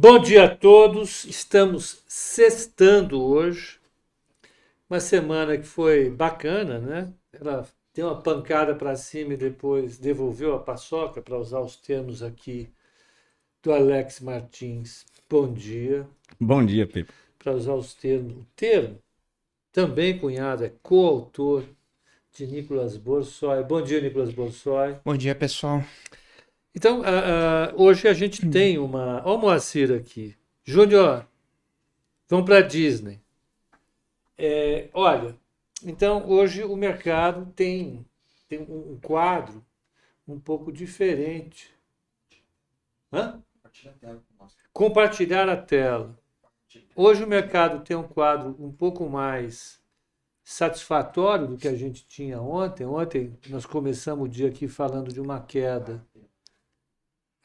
Bom dia a todos. Estamos sextando hoje. Uma semana que foi bacana, né? Ela deu uma pancada para cima e depois devolveu a paçoca, para usar os termos aqui do Alex Martins. Bom dia. Bom dia, Pepe. Para usar os termos, o termo também cunhado, é coautor de Nicolas Borsoi. Bom dia, Nicolas Borsoi. Bom dia, pessoal. Então, uh, uh, hoje a gente hum. tem uma. Olha o Moacir aqui. Júnior, vamos para a Disney. É, olha, então hoje o mercado tem, tem um quadro um pouco diferente. Hã? Compartilhar a tela. Hoje o mercado tem um quadro um pouco mais satisfatório do que a gente tinha ontem. Ontem nós começamos o dia aqui falando de uma queda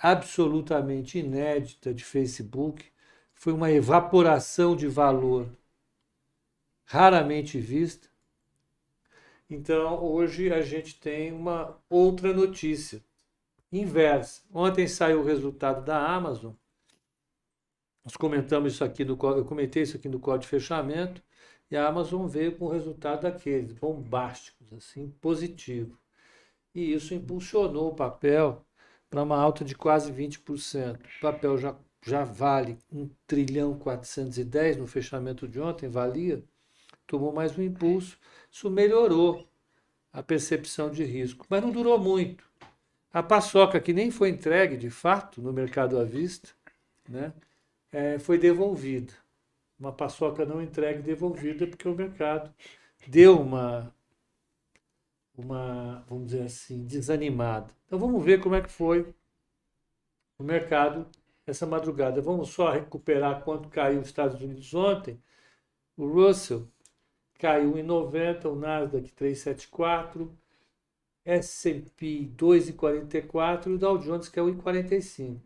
absolutamente inédita de Facebook, foi uma evaporação de valor raramente vista. Então, hoje a gente tem uma outra notícia inversa. Ontem saiu o resultado da Amazon. Nós comentamos isso aqui no eu comentei isso aqui no código de fechamento e a Amazon veio com o resultado daqueles bombásticos, assim, positivo. E isso impulsionou o papel para uma alta de quase 20%. O papel já, já vale 1 trilhão 410 no fechamento de ontem, valia, tomou mais um impulso. Isso melhorou a percepção de risco, mas não durou muito. A paçoca, que nem foi entregue de fato no mercado à vista, né, é, foi devolvida. Uma paçoca não entregue devolvida porque o mercado deu uma uma, vamos dizer assim, desanimada. Então vamos ver como é que foi o mercado essa madrugada. Vamos só recuperar quanto caiu os Estados Unidos ontem. O Russell caiu em 90, o Nasdaq 374, S&P 2,44 e o Dow Jones caiu em 45.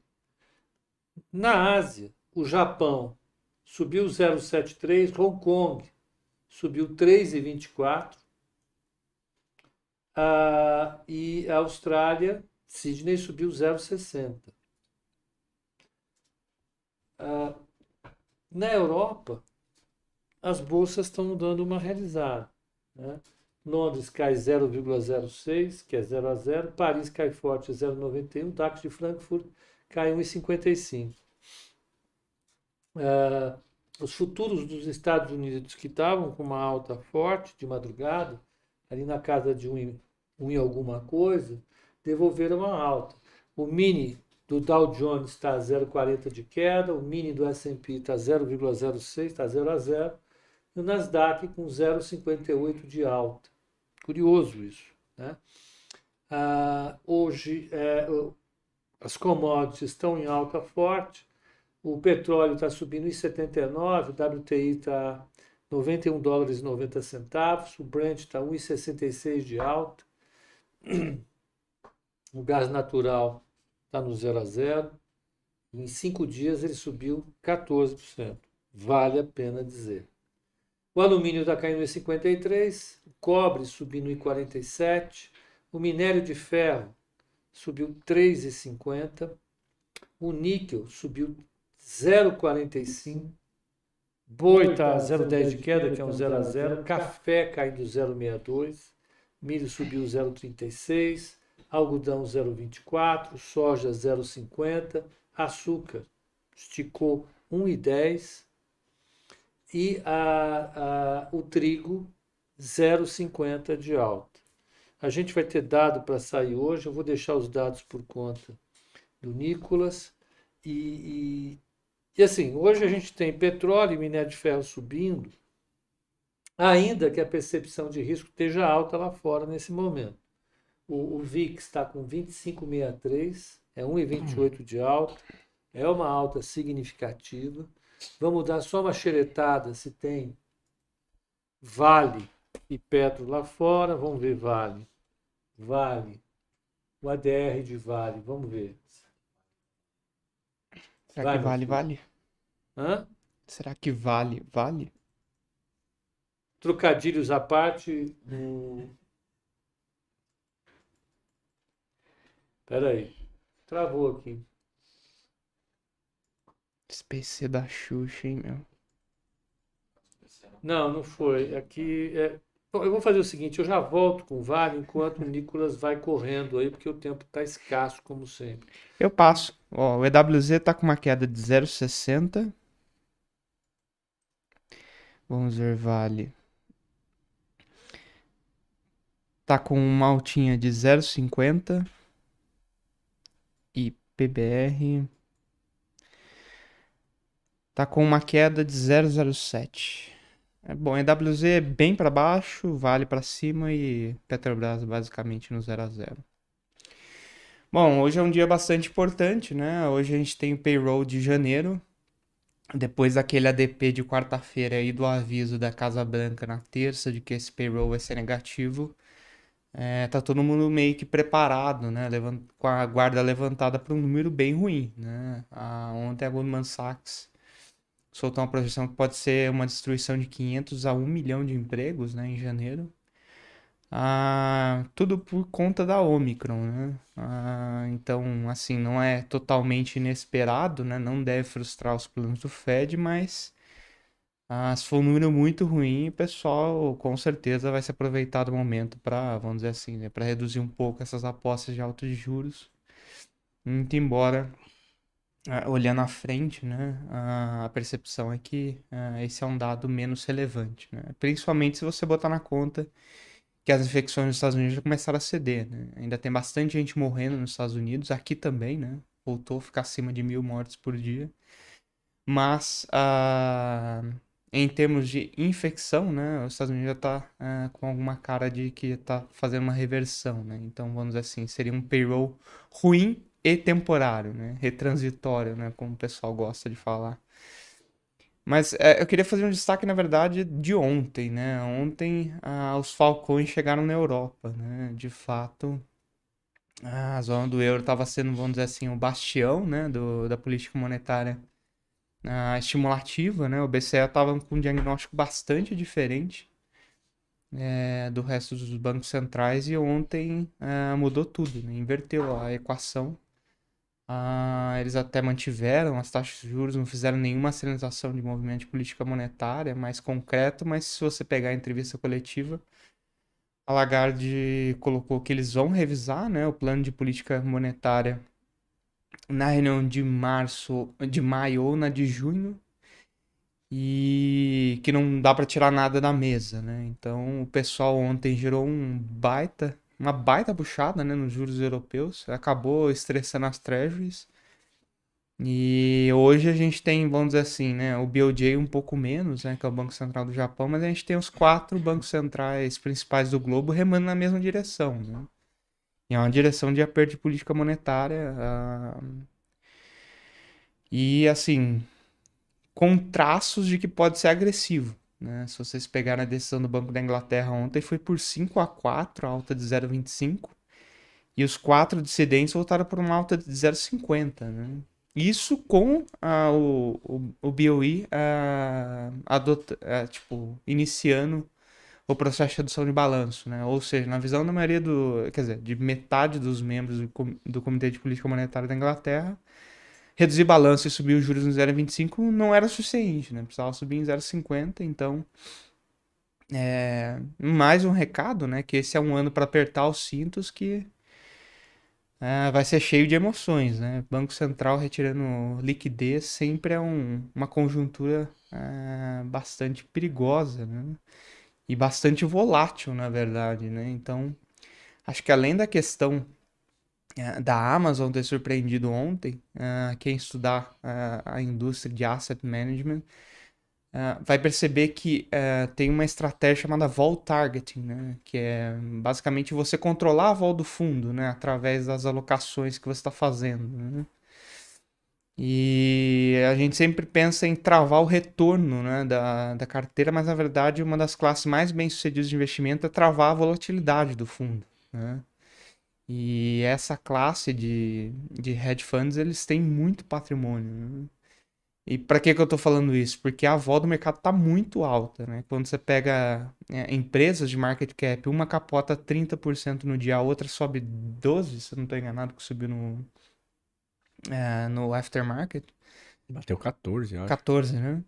Na Ásia, o Japão subiu 0,73, Hong Kong subiu 3,24, ah, e a Austrália, Sydney subiu 0,60. Ah, na Europa, as bolsas estão dando uma realizada. Né? Londres cai 0,06, que é 0 a 0. Paris cai forte 0,91. DAX de Frankfurt cai 1,55. Uh, os futuros dos Estados Unidos que estavam com uma alta forte de madrugada, ali na casa de 1, um em alguma coisa, devolveram uma alta. O mini do Dow Jones está 0,40 de queda, o mini do S&P está 0,06, está 0 a 0, e o Nasdaq com 0,58 de alta. Curioso isso. Né? Ah, hoje é, as commodities estão em alta forte, o petróleo está subindo em 79, o WTI está 91 dólares e 90 centavos, o Brent está 1,66 de alta, o gás natural está no zero a zero. Em cinco dias ele subiu 14%. Vale a pena dizer. O alumínio está caindo em 53, o cobre subindo em 47, o minério de ferro subiu 3,50, o níquel subiu 0,45, boi está 0,10 de queda, que é um 0 a 0, café caindo 0,62, milho subiu 0,36, algodão 0,24, soja 0,50, açúcar esticou 1,10 e a, a, o trigo 0,50 de alta. A gente vai ter dado para sair hoje, eu vou deixar os dados por conta do Nicolas. E, e, e assim, hoje a gente tem petróleo e minério de ferro subindo, ainda que a percepção de risco esteja alta lá fora nesse momento. O, o VIX está com 25,63, é 1,28 de alta, é uma alta significativa. Vamos dar só uma xeretada se tem Vale e Petro lá fora. Vamos ver Vale. Vale. O ADR de Vale, vamos ver. Será Vai, que vale, vale? Hã? Será que vale, vale? Trocadilhos à parte. Espera aí. Travou aqui. SPC da Xuxa, hein, meu? Não, não foi. Aqui é... Bom, eu vou fazer o seguinte, eu já volto com o Vale enquanto o Nicolas vai correndo aí, porque o tempo está escasso, como sempre. Eu passo. Ó, o EWZ tá com uma queda de 0,60. Vamos ver Vale. Tá com uma altinha de 0,50. E PBR tá com uma queda de 0,07. É bom, EWZ é bem para baixo, Vale para cima e Petrobras basicamente no 0 a 0. Bom, hoje é um dia bastante importante, né? Hoje a gente tem o payroll de janeiro, depois daquele ADP de quarta-feira e do aviso da Casa Branca na terça de que esse payroll vai ser negativo. É, tá todo mundo meio que preparado, né? Levant... Com a guarda levantada para um número bem ruim, né? Ah, ontem a Goldman Sachs soltou uma projeção que pode ser uma destruição de 500 a 1 milhão de empregos, né? Em janeiro. Ah, tudo por conta da Omicron, né? Ah, então, assim, não é totalmente inesperado, né? Não deve frustrar os planos do Fed, mas ah, se for um número muito ruim, o pessoal com certeza vai se aproveitar do momento para, vamos dizer assim, né, para reduzir um pouco essas apostas de altos juros. Muito embora, ah, olhando à frente, né, a percepção é que ah, esse é um dado menos relevante, né? principalmente se você botar na conta que as infecções nos Estados Unidos já começaram a ceder. Né? Ainda tem bastante gente morrendo nos Estados Unidos, aqui também, né? voltou a ficar acima de mil mortes por dia. Mas uh, em termos de infecção, né, os Estados Unidos já está é, com alguma cara de que está fazendo uma reversão, né? Então, vamos dizer assim, seria um payroll ruim e temporário, né? Retransitório, né? Como o pessoal gosta de falar. Mas é, eu queria fazer um destaque, na verdade, de ontem, né? Ontem os falcões chegaram na Europa, né? De fato, a zona do euro estava sendo, vamos dizer assim, o bastião, né? Do, da política monetária estimulativa, né? O BCE estava com um diagnóstico bastante diferente é, do resto dos bancos centrais e ontem uh, mudou tudo, né? inverteu a equação. Uh, eles até mantiveram as taxas de juros, não fizeram nenhuma sinalização de movimento de política monetária mais concreto, mas se você pegar a entrevista coletiva, a Lagarde colocou que eles vão revisar né, o plano de política monetária na reunião de março, de maio ou na de junho, e que não dá para tirar nada da mesa, né? Então o pessoal ontem gerou um baita, uma baita puxada, né, nos juros europeus, acabou estressando as treasuries. E hoje a gente tem, vamos dizer assim, né, o BOJ um pouco menos, né, que é o Banco Central do Japão, mas a gente tem os quatro bancos centrais principais do globo remando na mesma direção, né? E é uma direção de aperto de política monetária. Uh, e, assim, com traços de que pode ser agressivo. Né? Se vocês pegarem a decisão do Banco da Inglaterra ontem, foi por 5 a 4, alta de 0,25. E os quatro dissidentes voltaram por uma alta de 0,50. Né? Isso com uh, o, o, o BOE uh, adota, uh, tipo, iniciando o processo de redução de balanço, né? Ou seja, na visão da maioria do, quer dizer, de metade dos membros do, do Comitê de Política Monetária da Inglaterra, reduzir balanço e subir os juros em 0,25 não era suficiente, né? Precisava subir em 0,50, então é, mais um recado, né? Que esse é um ano para apertar os cintos que é, vai ser cheio de emoções, né? Banco Central retirando liquidez sempre é um, uma conjuntura é, bastante perigosa, né? E bastante volátil, na verdade, né? Então, acho que além da questão uh, da Amazon ter surpreendido ontem, uh, quem estudar uh, a indústria de asset management vai perceber que tem uma estratégia chamada vol targeting, né? Que é basicamente você controlar a vol do fundo, né? Através das alocações que você está fazendo, né? E a gente sempre pensa em travar o retorno né, da, da carteira, mas na verdade uma das classes mais bem-sucedidas de investimento é travar a volatilidade do fundo. Né? E essa classe de, de hedge funds, eles têm muito patrimônio. Né? E para que, que eu estou falando isso? Porque a vol do mercado está muito alta. Né? Quando você pega é, empresas de market cap, uma capota 30% no dia, a outra sobe 12%, se eu não estou enganado, que subiu no, é, no aftermarket. Bateu 14, eu acho. 14, né?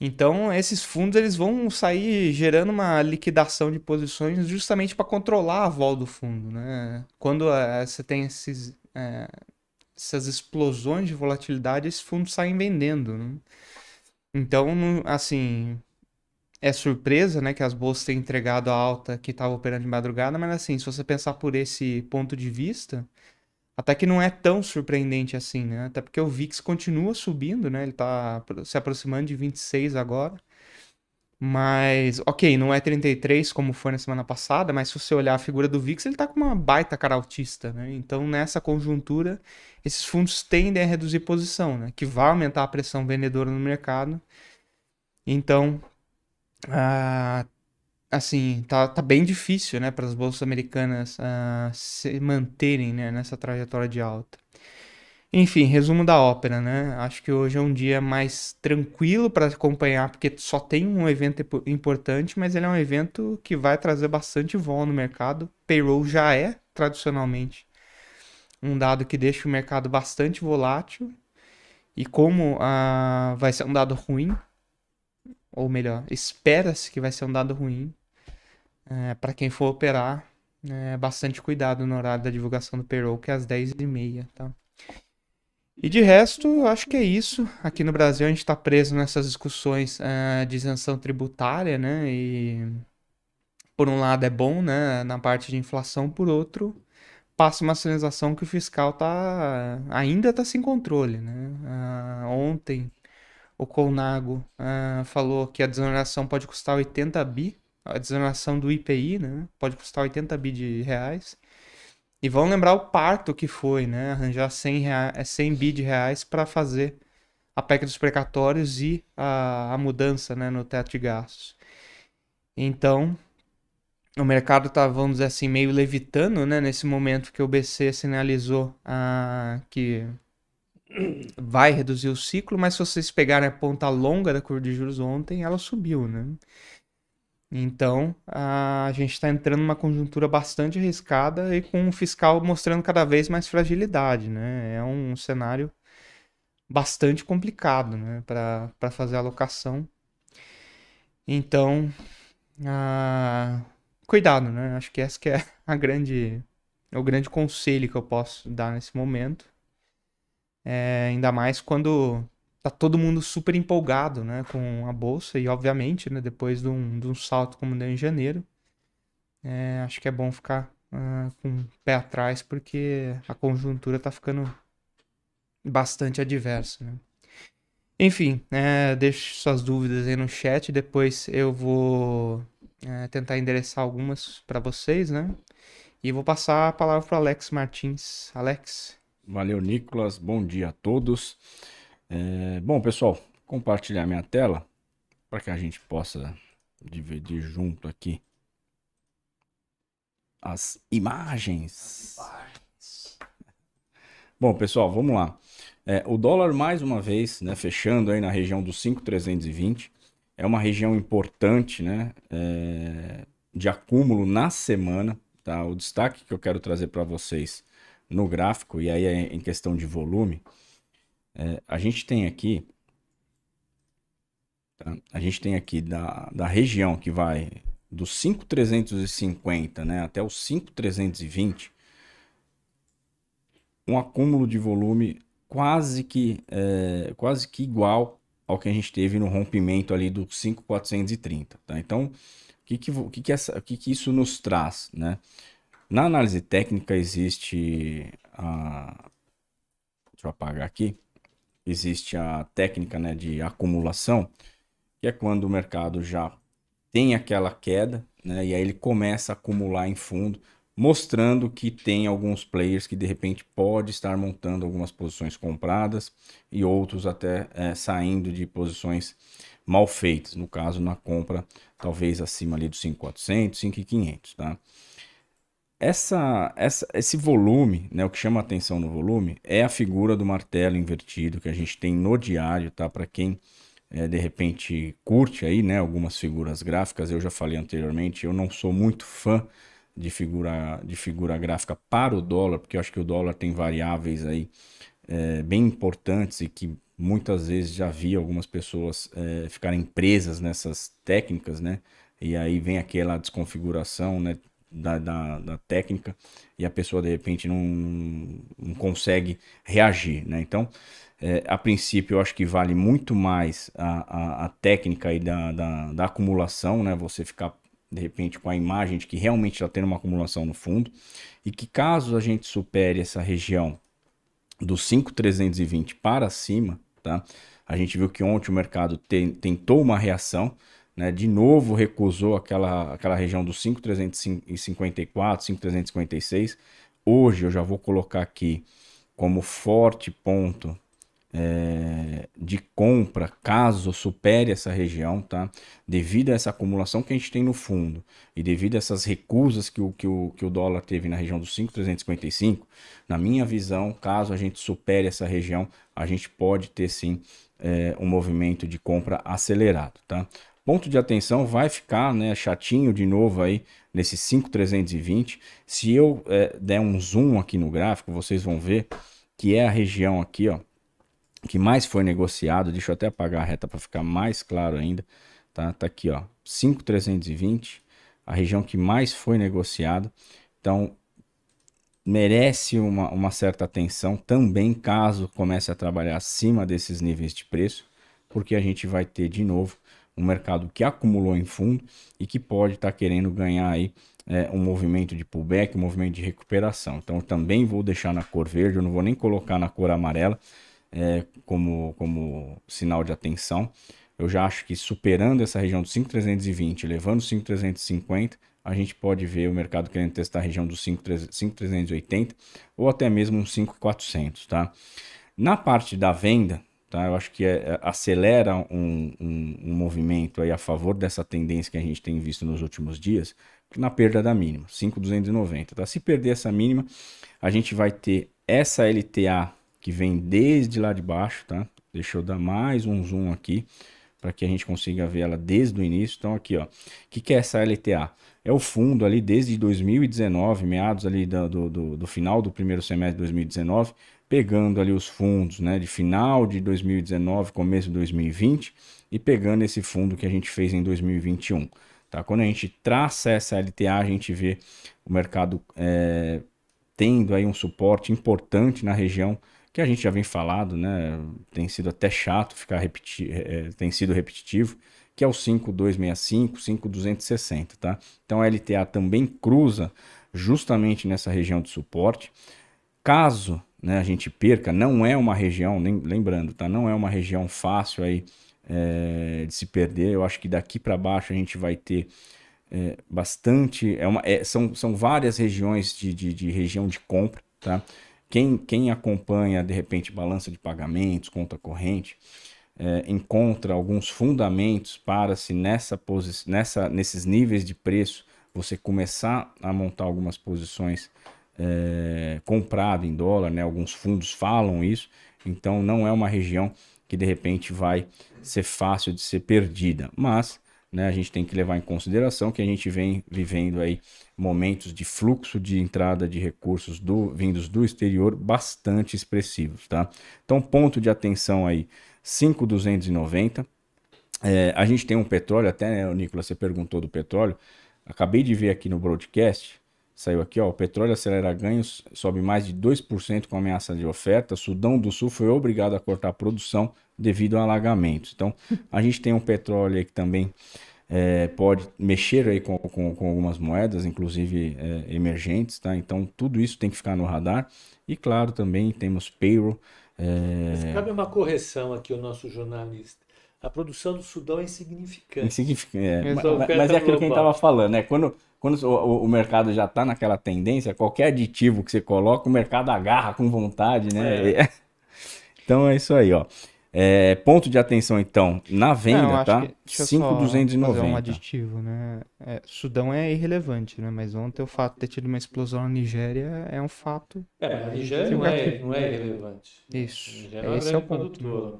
Então, esses fundos eles vão sair gerando uma liquidação de posições justamente para controlar a vol do fundo, né? Quando é, você tem esses, é, essas explosões de volatilidade, esses fundos saem vendendo, né? Então, assim, é surpresa, né, que as bolsas tenham entregado a alta que estava operando de madrugada, mas assim, se você pensar por esse ponto de vista, até que não é tão surpreendente assim, né? Até porque o VIX continua subindo, né? Ele está se aproximando de 26 agora. Mas, ok, não é 33 como foi na semana passada, mas se você olhar a figura do VIX, ele está com uma baita cara autista, né? Então, nessa conjuntura, esses fundos tendem a reduzir posição, né? Que vai aumentar a pressão vendedora no mercado. Então, ah, assim, tá, tá bem difícil, né, para as bolsas americanas uh, se manterem, né, nessa trajetória de alta. Enfim, resumo da ópera, né? Acho que hoje é um dia mais tranquilo para acompanhar, porque só tem um evento importante, mas ele é um evento que vai trazer bastante vol no mercado. Payroll já é, tradicionalmente, um dado que deixa o mercado bastante volátil. E como uh, vai ser um dado ruim, ou melhor, espera-se que vai ser um dado ruim, é, para quem for operar, é, bastante cuidado no horário da divulgação do payroll, que é às 10h30, tá? E de resto, acho que é isso. Aqui no Brasil a gente está preso nessas discussões uh, de isenção tributária, né? E por um lado é bom, né? Na parte de inflação, por outro, passa uma sinalização que o fiscal tá, ainda está sem controle, né? Uh, ontem o Colnago uh, falou que a desoneração pode custar 80 bi a desoneração do IPI, né? Pode custar 80 bi de reais. E vão lembrar o parto que foi, né? Arranjar 100, reais, 100 bi de reais para fazer a PEC dos precatórios e a, a mudança né, no teto de gastos. Então, o mercado está, vamos dizer assim, meio levitando, né? Nesse momento que o BC sinalizou ah, que vai reduzir o ciclo, mas se vocês pegarem a ponta longa da curva de juros ontem, ela subiu, né? Então, a gente está entrando numa conjuntura bastante arriscada e com o fiscal mostrando cada vez mais fragilidade, né? É um cenário bastante complicado, né, para fazer a alocação. Então, cuidado, né? Acho que essa que é a grande, o grande conselho que eu posso dar nesse momento. É, ainda mais quando tá todo mundo super empolgado, né, com a bolsa e obviamente, né, depois de um, de um salto como deu em janeiro, é, acho que é bom ficar uh, com o pé atrás porque a conjuntura tá ficando bastante adversa, né. Enfim, é, deixe suas dúvidas aí no chat, depois eu vou é, tentar endereçar algumas para vocês, né? E vou passar a palavra para Alex Martins. Alex. Valeu, Nicolas. Bom dia a todos. É, bom, pessoal, compartilhar minha tela para que a gente possa dividir junto aqui as imagens. Bom, pessoal, vamos lá. É, o dólar, mais uma vez, né, fechando aí na região dos 5,320. É uma região importante né, é, de acúmulo na semana. Tá? O destaque que eu quero trazer para vocês no gráfico, e aí é em questão de volume, é, a gente tem aqui, tá? a gente tem aqui da, da região que vai dos 5,350 né, até os 5,320, um acúmulo de volume quase que, é, quase que igual ao que a gente teve no rompimento ali do 5,430. Tá? Então, o que, que, que, que, que, que isso nos traz? Né? Na análise técnica existe a... Deixa eu apagar aqui existe a técnica né, de acumulação, que é quando o mercado já tem aquela queda, né, e aí ele começa a acumular em fundo, mostrando que tem alguns players que de repente pode estar montando algumas posições compradas e outros até é, saindo de posições mal feitas, no caso na compra talvez acima ali dos 5.400, 5.500, tá? Essa, essa, esse volume, né, o que chama atenção no volume é a figura do martelo invertido que a gente tem no diário, tá? Para quem é, de repente curte aí, né, algumas figuras gráficas, eu já falei anteriormente, eu não sou muito fã de figura, de figura gráfica para o dólar, porque eu acho que o dólar tem variáveis aí é, bem importantes e que muitas vezes já vi algumas pessoas é, ficarem presas nessas técnicas, né? E aí vem aquela desconfiguração, né? Da, da, da, técnica e a pessoa de repente não, não consegue reagir, né? Então, é, a princípio, eu acho que vale muito mais a, a, a técnica aí da, da, da, acumulação, né? Você ficar de repente com a imagem de que realmente está tendo uma acumulação no fundo e que caso a gente supere essa região dos 5,320 para cima, tá? A gente viu que ontem o mercado te, tentou uma reação, né? De novo recusou aquela, aquela região dos 5,354, 5,356. Hoje eu já vou colocar aqui como forte ponto é, de compra, caso supere essa região, tá? Devido a essa acumulação que a gente tem no fundo e devido a essas recusas que o, que o, que o dólar teve na região dos 5,355, na minha visão, caso a gente supere essa região, a gente pode ter sim é, um movimento de compra acelerado, tá? Ponto de atenção vai ficar né, chatinho de novo aí nesse 5,320. Se eu é, der um zoom aqui no gráfico, vocês vão ver que é a região aqui, ó, que mais foi negociado, deixa eu até apagar a reta para ficar mais claro ainda, tá? Tá aqui, ó, 5,320, a região que mais foi negociado. Então, merece uma, uma certa atenção também caso comece a trabalhar acima desses níveis de preço, porque a gente vai ter de novo um mercado que acumulou em fundo e que pode estar tá querendo ganhar aí é, um movimento de pullback, um movimento de recuperação. Então também vou deixar na cor verde, eu não vou nem colocar na cor amarela, é, como, como sinal de atenção. Eu já acho que superando essa região dos 5,320, levando 5,350, a gente pode ver o mercado querendo testar a região dos 5,380 ou até mesmo um 5,400, tá? Na parte da venda, tá? Eu acho que é, é, acelera um, um, um, movimento aí a favor dessa tendência que a gente tem visto nos últimos dias, na perda da mínima, 5,290, tá? Se perder essa mínima, a gente vai ter essa LTA que vem desde lá de baixo, tá? Deixa eu dar mais um zoom aqui para que a gente consiga ver ela desde o início. Então aqui, ó, o que, que é essa LTA? É o fundo ali desde 2019, meados ali do, do, do final do primeiro semestre de 2019, pegando ali os fundos, né, de final de 2019, começo de 2020 e pegando esse fundo que a gente fez em 2021. Tá? Quando a gente traça essa LTA, a gente vê o mercado é, tendo aí um suporte importante na região que a gente já vem falado, né? Tem sido até chato ficar repeti é, tem sido repetitivo, que é o 5265, 5260, tá? Então a LTA também cruza justamente nessa região de suporte. Caso né, a gente perca, não é uma região, lembrando, tá? Não é uma região fácil aí é, de se perder. Eu acho que daqui para baixo a gente vai ter é, bastante. É uma, é, são, são várias regiões de, de, de região de compra, tá? Quem, quem acompanha, de repente, balança de pagamentos, conta corrente, é, encontra alguns fundamentos para se nessa nessa, nesses níveis de preço você começar a montar algumas posições é, comprado em dólar, né? Alguns fundos falam isso, então não é uma região que de repente vai ser fácil de ser perdida, mas né, a gente tem que levar em consideração que a gente vem vivendo aí momentos de fluxo de entrada de recursos do, vindos do exterior bastante expressivos, tá? Então, ponto de atenção aí, 5,290. É, a gente tem um petróleo, até, né, Nicolas, você perguntou do petróleo. Acabei de ver aqui no broadcast, saiu aqui, ó, o petróleo acelera ganhos, sobe mais de 2% com ameaça de oferta. Sudão do Sul foi obrigado a cortar a produção devido a alagamentos. Então, a gente tem um petróleo aí que também é, pode mexer aí com, com, com algumas moedas, inclusive é, emergentes, tá? Então, tudo isso tem que ficar no radar. E, claro, também temos payroll. É... Cabe uma correção aqui o nosso jornalista. A produção do Sudão é insignificante. Insignificante. É. Mas, mas, é aquilo que a gente estava falando, né? Quando, quando o, o mercado já está naquela tendência, qualquer aditivo que você coloca, o mercado agarra com vontade, né? É. Então é isso aí, ó. É, ponto de atenção, então, na venda, Não, tá? 5,290. um aditivo, né? É, Sudão é irrelevante, né? Mas ontem o fato de ter tido uma explosão na Nigéria é um fato. É, a Nigéria não é, não é irrelevante. Isso. É esse é o ponto. Né?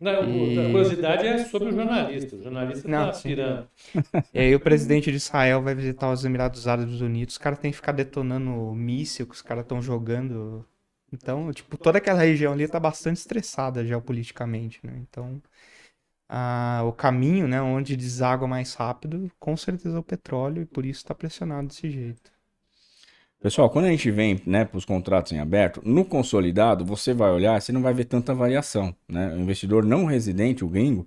Não, e... A curiosidade é sobre o jornalista. O jornalista está aspirando. E aí o presidente de Israel vai visitar os Emirados Árabes Unidos. Os caras têm que ficar detonando míssil que os caras estão jogando Então, tipo, toda aquela região ali tá bastante estressada geopoliticamente, né? Então, a, o caminho, né, onde deságua mais rápido, com certeza é o petróleo, e por isso está pressionado desse jeito. Pessoal, quando a gente vem né, para os contratos em aberto, no consolidado, você vai olhar, você não vai ver tanta variação. Né? O investidor não residente, o gringo,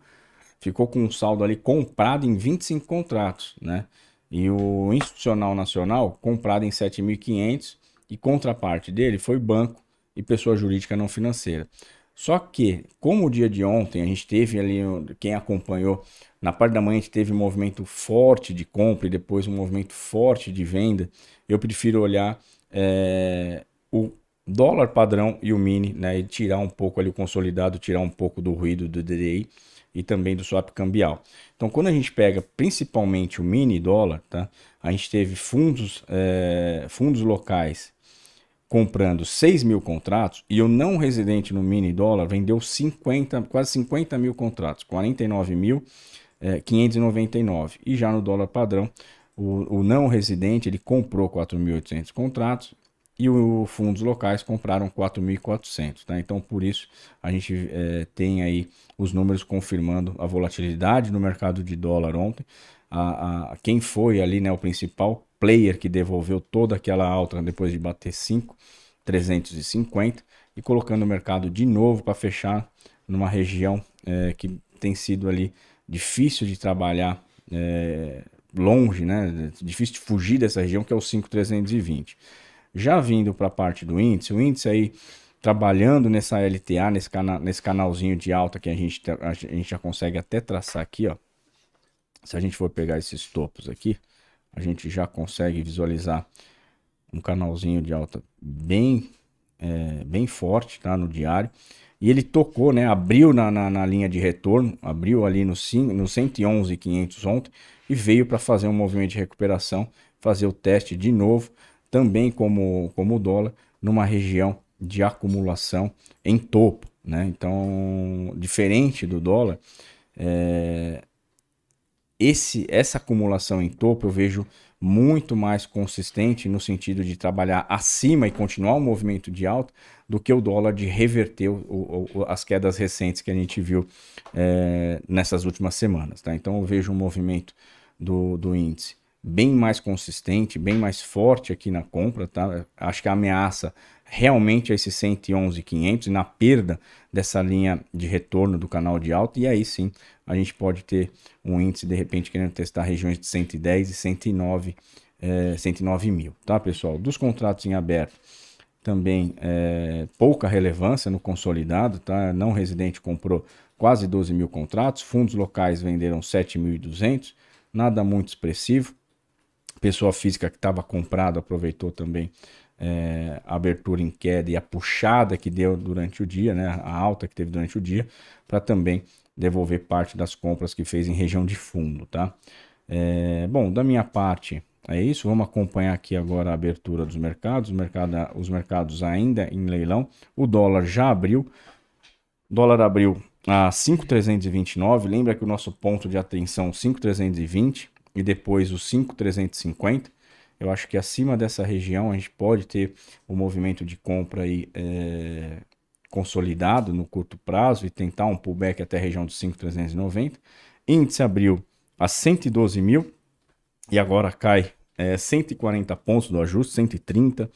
ficou com um saldo ali comprado em 25 contratos. Né? E o institucional nacional comprado em 7.500 e contraparte dele foi banco e pessoa jurídica não financeira. Só que, como o dia de ontem, a gente teve ali, quem acompanhou, na parte da manhã a gente teve um movimento forte de compra e depois um movimento forte de venda, eu prefiro olhar é, o dólar padrão e o mini, né, e tirar um pouco ali o consolidado, tirar um pouco do ruído do DDI e também do swap cambial. Então, quando a gente pega principalmente o mini dólar, tá, a gente teve fundos, é, fundos locais comprando 6 mil contratos e o não residente no mini dólar vendeu 50, quase 50 mil contratos, 49.599. É, e já no dólar padrão, o, o não residente ele comprou 4.800 contratos e os fundos locais compraram 4.400. Tá? Então, por isso, a gente é, tem aí os números confirmando a volatilidade no mercado de dólar ontem. A, a, quem foi ali né, o principal player que devolveu toda aquela alta depois de bater 5,350 e colocando o mercado de novo para fechar numa região é, que tem sido ali difícil de trabalhar é, longe, né? Difícil de fugir dessa região que é o 5,320. Já vindo para a parte do índice, o índice aí trabalhando nessa LTA, nesse, cana nesse canalzinho de alta que a gente, a gente já consegue até traçar aqui, ó. Se a gente for pegar esses topos aqui, a gente já consegue visualizar um canalzinho de alta bem, é, bem forte tá, no diário. E ele tocou, né, abriu na, na, na linha de retorno, abriu ali no, no 111,500 ontem e veio para fazer um movimento de recuperação, fazer o teste de novo, também como, como dólar, numa região de acumulação em topo. Né? Então, diferente do dólar, é, esse, essa acumulação em topo eu vejo muito mais consistente no sentido de trabalhar acima e continuar o um movimento de alta do que o dólar de reverter o, o, as quedas recentes que a gente viu é, nessas últimas semanas. Tá? Então eu vejo um movimento do, do índice bem mais consistente, bem mais forte aqui na compra. Tá? Acho que a ameaça realmente é esse 111,500 na perda dessa linha de retorno do canal de alta e aí sim a gente pode ter um índice de repente querendo testar regiões de 110 e 109, é, 109 mil, tá pessoal? Dos contratos em aberto também é, pouca relevância no consolidado, tá? Não residente comprou quase 12 mil contratos, fundos locais venderam 7.200, nada muito expressivo. Pessoa física que estava comprado aproveitou também é, a abertura em queda e a puxada que deu durante o dia, né, a alta que teve durante o dia, para também devolver parte das compras que fez em região de fundo, tá? É, bom, da minha parte é isso. Vamos acompanhar aqui agora a abertura dos mercados. Mercado, os mercados ainda em leilão. O dólar já abriu. O dólar abriu a 5,329. Lembra que o nosso ponto de atenção 5,320 e depois o 5,350. Eu acho que acima dessa região a gente pode ter o um movimento de compra aí, é, consolidado no curto prazo e tentar um pullback até a região dos 5,390. Índice abriu a 112 mil e agora cai é, 140 pontos do ajuste, 130,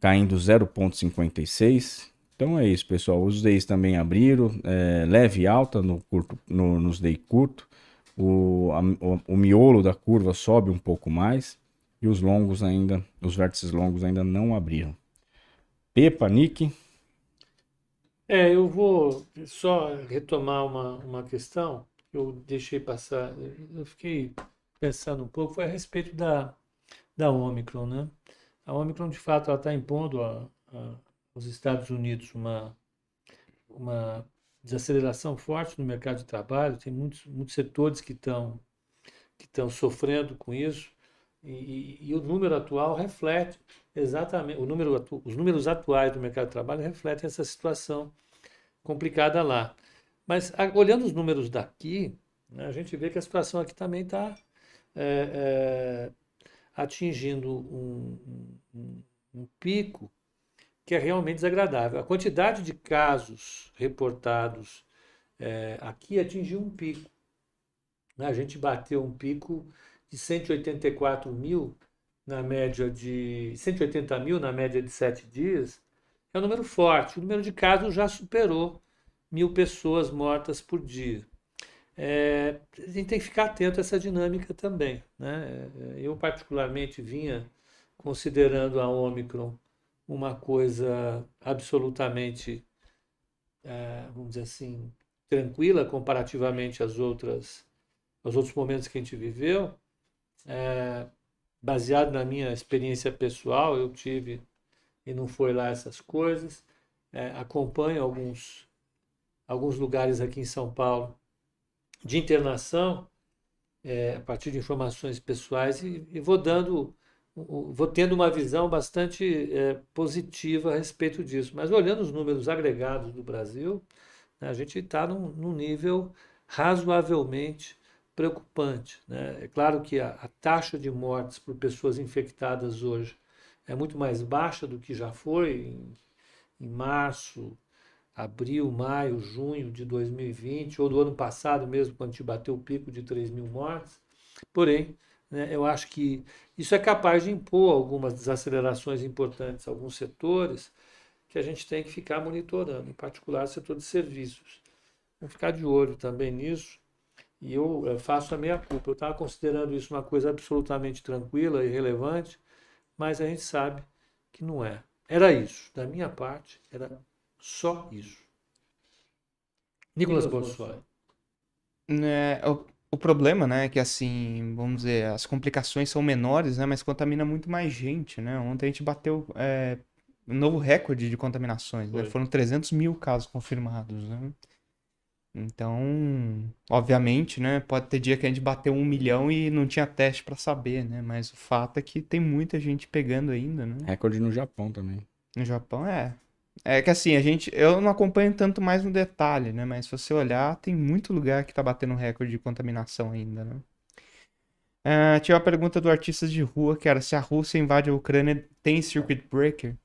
caindo 0,56. Então é isso, pessoal. Os days também abriram, é, leve alta no curto, no, nos day curto. O, a, o, o miolo da curva sobe um pouco mais e os longos ainda, os vértices longos ainda não abriram. Pepa, Nick. É, eu vou só retomar uma, uma questão que eu deixei passar. Eu fiquei pensando um pouco, foi a respeito da, da Omicron, né? A Omicron, de fato, ela está impondo a, a, aos Estados Unidos uma, uma desaceleração forte no mercado de trabalho, tem muitos, muitos setores que estão que estão sofrendo com isso. E, e, o número atual reflete exatamente, o número atu, os números atuais do mercado de trabalho refletem essa situação complicada lá. Mas a, olhando os números daqui, né, a gente vê que a situação aqui também está é, é, atingindo um, um, um, pico que é realmente desagradável. A quantidade de casos reportados é, aqui atingiu um pico. Né? A gente bateu um pico de 184 mil na média de 180 mil na média de sete dias. É um número forte. O número de casos já superou mil pessoas mortas por dia. É, a gente tem que ficar atento a essa dinâmica também. Né? Eu, particularmente, vinha considerando a Omicron uma coisa absolutamente, é, vamos dizer assim, tranquila comparativamente às outras, aos outros momentos que a gente viveu. É, baseado na minha experiência pessoal, eu tive e não foi lá essas coisas. É, acompanho alguns, alguns lugares aqui em São Paulo de internação é, a partir de informações pessoais e, e vou dando vou tendo uma visão bastante é, positiva a respeito disso. Mas olhando os números agregados do Brasil, né, a gente está num, num, nível razoavelmente preocupante. Né? É claro que a, a, taxa de mortes por pessoas infectadas hoje é muito mais baixa do que já foi em, em março, abril, maio, junho de 2020, ou do ano passado mesmo, quando gente bateu o pico de 3 mil mortes. Porém, né, eu acho que isso é capaz de impor algumas desacelerações importantes a alguns setores que a gente tem que ficar monitorando, em particular o setor de serviços. Vamos ficar de olho também nisso. E eu eh, faço a minha culpa. Eu estava considerando isso uma coisa absolutamente tranquila e relevante, mas a gente sabe que não é. Era isso. Da minha parte, era só isso. Nicolas Borsoi. É, o, o problema, né, é que assim, vamos dizer, as complicações são menores, né, mas contamina muito mais gente, né? Ontem a gente bateu é, um novo recorde de contaminações, né? Foram 300 mil casos confirmados, né? Então, obviamente, né? Pode ter dia que a gente bateu um milhão e não tinha teste para saber, né? Mas o fato é que tem muita gente pegando ainda, né? Recorde no Japão também. No Japão, é. É que assim, a gente. Eu não acompanho tanto mais no detalhe, né? Mas se você olhar, tem muito lugar que tá batendo recorde de contaminação ainda, né? Uh, tinha uma pergunta do artista de rua que era se a Rússia invade a Ucrânia tem circuit breaker?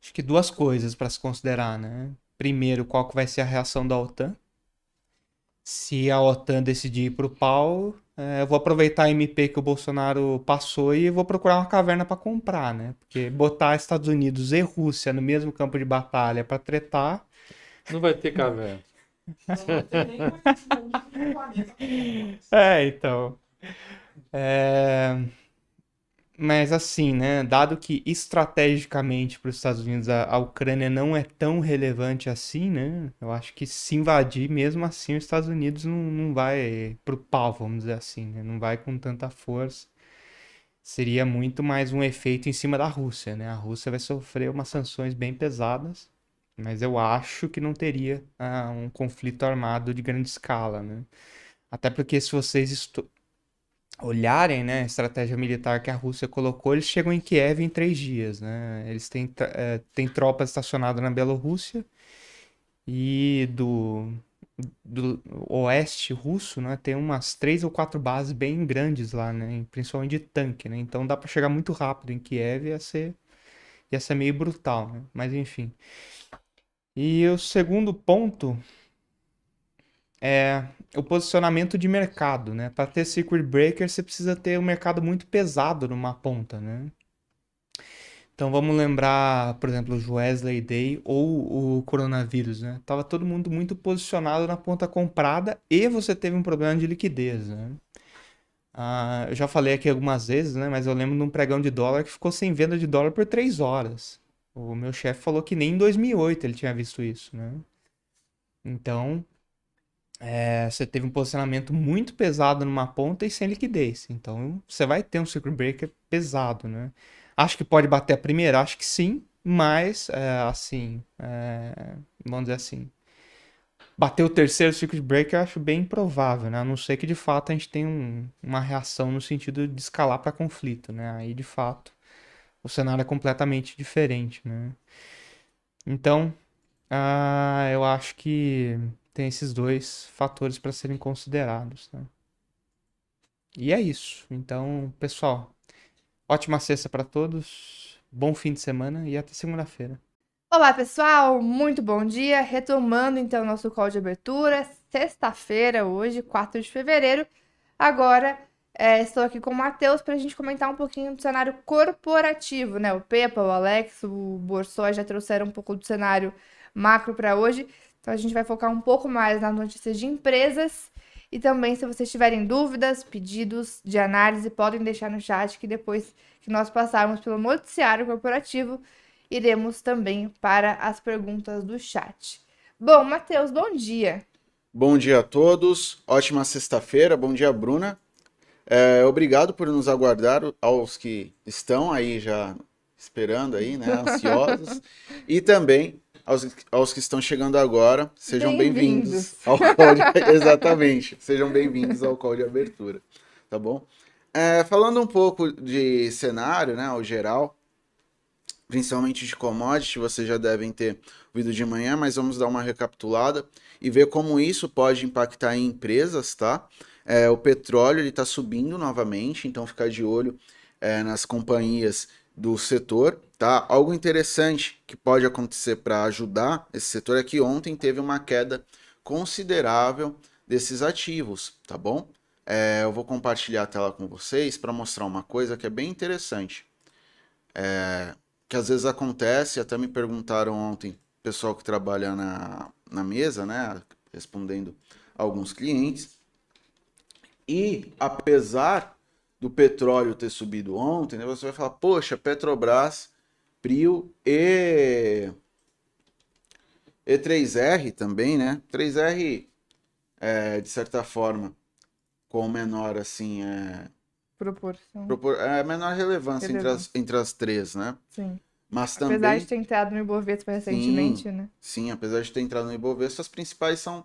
Acho que duas coisas para se considerar, né? Primeiro, qual que vai ser a reação da OTAN? Se a OTAN decidir ir pro pau, é, eu vou aproveitar a MP que o Bolsonaro passou e vou procurar uma caverna para comprar, né? Porque botar Estados Unidos e Rússia no mesmo campo de batalha para tretar. Não vai ter caverna. é, então. É... Mas assim, né? Dado que estrategicamente para os Estados Unidos a, a, Ucrânia não é tão relevante assim, né? Eu acho que se invadir, mesmo assim, os Estados Unidos não, não vai pro pau, vamos dizer assim, né? Não vai com tanta força. Seria muito mais um efeito em cima da Rússia, né? A Rússia vai sofrer umas sanções bem pesadas, mas eu acho que não teria ah, um conflito armado de grande escala, né? Até porque se vocês olharem né, a estratégia militar que a Rússia colocou, eles chegam em Kiev em três dias. Né? Eles têm, é, têm tropas estacionadas na Bielorrússia e do, do oeste russo né, tem umas três ou quatro bases bem grandes lá, né, principalmente de tanque. Né? Então dá para chegar muito rápido em Kiev e ia ser, ia ser meio brutal. Né? Mas enfim. E o segundo ponto é o posicionamento de mercado, né? Para ter circuit breaker, você precisa ter um mercado muito pesado numa ponta, né? Então vamos lembrar, por exemplo, o Wesley Day ou o coronavírus, né? Tava todo mundo muito posicionado na ponta comprada e você teve um problema de liquidez, né? Ah, eu já falei aqui algumas vezes, né? Mas eu lembro de um pregão de dólar que ficou sem venda de dólar por três horas. O meu chefe falou que nem em 2008 ele tinha visto isso, né? Então, é, você teve um posicionamento muito pesado numa ponta e sem liquidez. Então você vai ter um circuit breaker pesado, né? Acho que pode bater a primeira, acho que sim, mas é, assim, é, vamos dizer assim, bater o terceiro circuit breaker eu acho bem improvável, né? A não ser que de fato a gente tenha um, uma reação no sentido de escalar para conflito, né? Aí de fato o cenário é completamente diferente, né? Então, uh, eu acho que tem esses dois fatores para serem considerados. Né? E é isso. Então, pessoal, ótima sexta para todos. bom fim de semana e até segunda-feira. Olá, pessoal, muito bom dia. Retomando então nosso call de abertura, sexta-feira, hoje, 4 de fevereiro. Agora é, estou aqui com o Matheus para a gente comentar um pouquinho do cenário corporativo, né? O Pepa, o Alex, o Borsoi já trouxeram um pouco do cenário macro para hoje. Então a gente vai focar um pouco mais nas notícias de empresas. E também, se vocês tiverem dúvidas, pedidos de análise, podem deixar no chat que depois que nós passarmos pelo noticiário corporativo, iremos também para as perguntas do chat. Bom, Matheus, bom dia. Bom dia a todos, ótima sexta-feira, bom dia, Bruna. É, obrigado por nos aguardar, aos que estão aí já esperando aí, né, ansiosos. e também aos, aos que estão chegando agora, sejam bem-vindos bem ao call de... Exatamente, sejam bem-vindos ao call de abertura, tá bom? É, falando um pouco de cenário, né, ao geral, principalmente de commodity, vocês já devem ter ouvido de manhã, mas vamos dar uma recapitulada e ver como isso pode impactar em empresas, tá? É, o petróleo ele está subindo novamente, então ficar de olho é, nas companhias do setor, tá? Algo interessante que pode acontecer para ajudar esse setor é que ontem teve uma queda considerável desses ativos, tá bom? É, eu vou compartilhar a tela com vocês para mostrar uma coisa que é bem interessante. É, que às vezes acontece, até me perguntaram ontem, pessoal que trabalha na, na mesa, né, respondendo alguns clientes. E apesar do petróleo ter subido ontem, né, você vai falar, poxa, Petrobras, Prio e E3R também, né? 3R, é, de certa forma, com menor, assim, é, Proporção. Propor... É menor relevância entre as, entre as três, né? Sim. Mas também... Apesar de ter entrado no Ibovespa recentemente, sim, né? Sim, apesar de ter entrado no Ibovespa, as principais são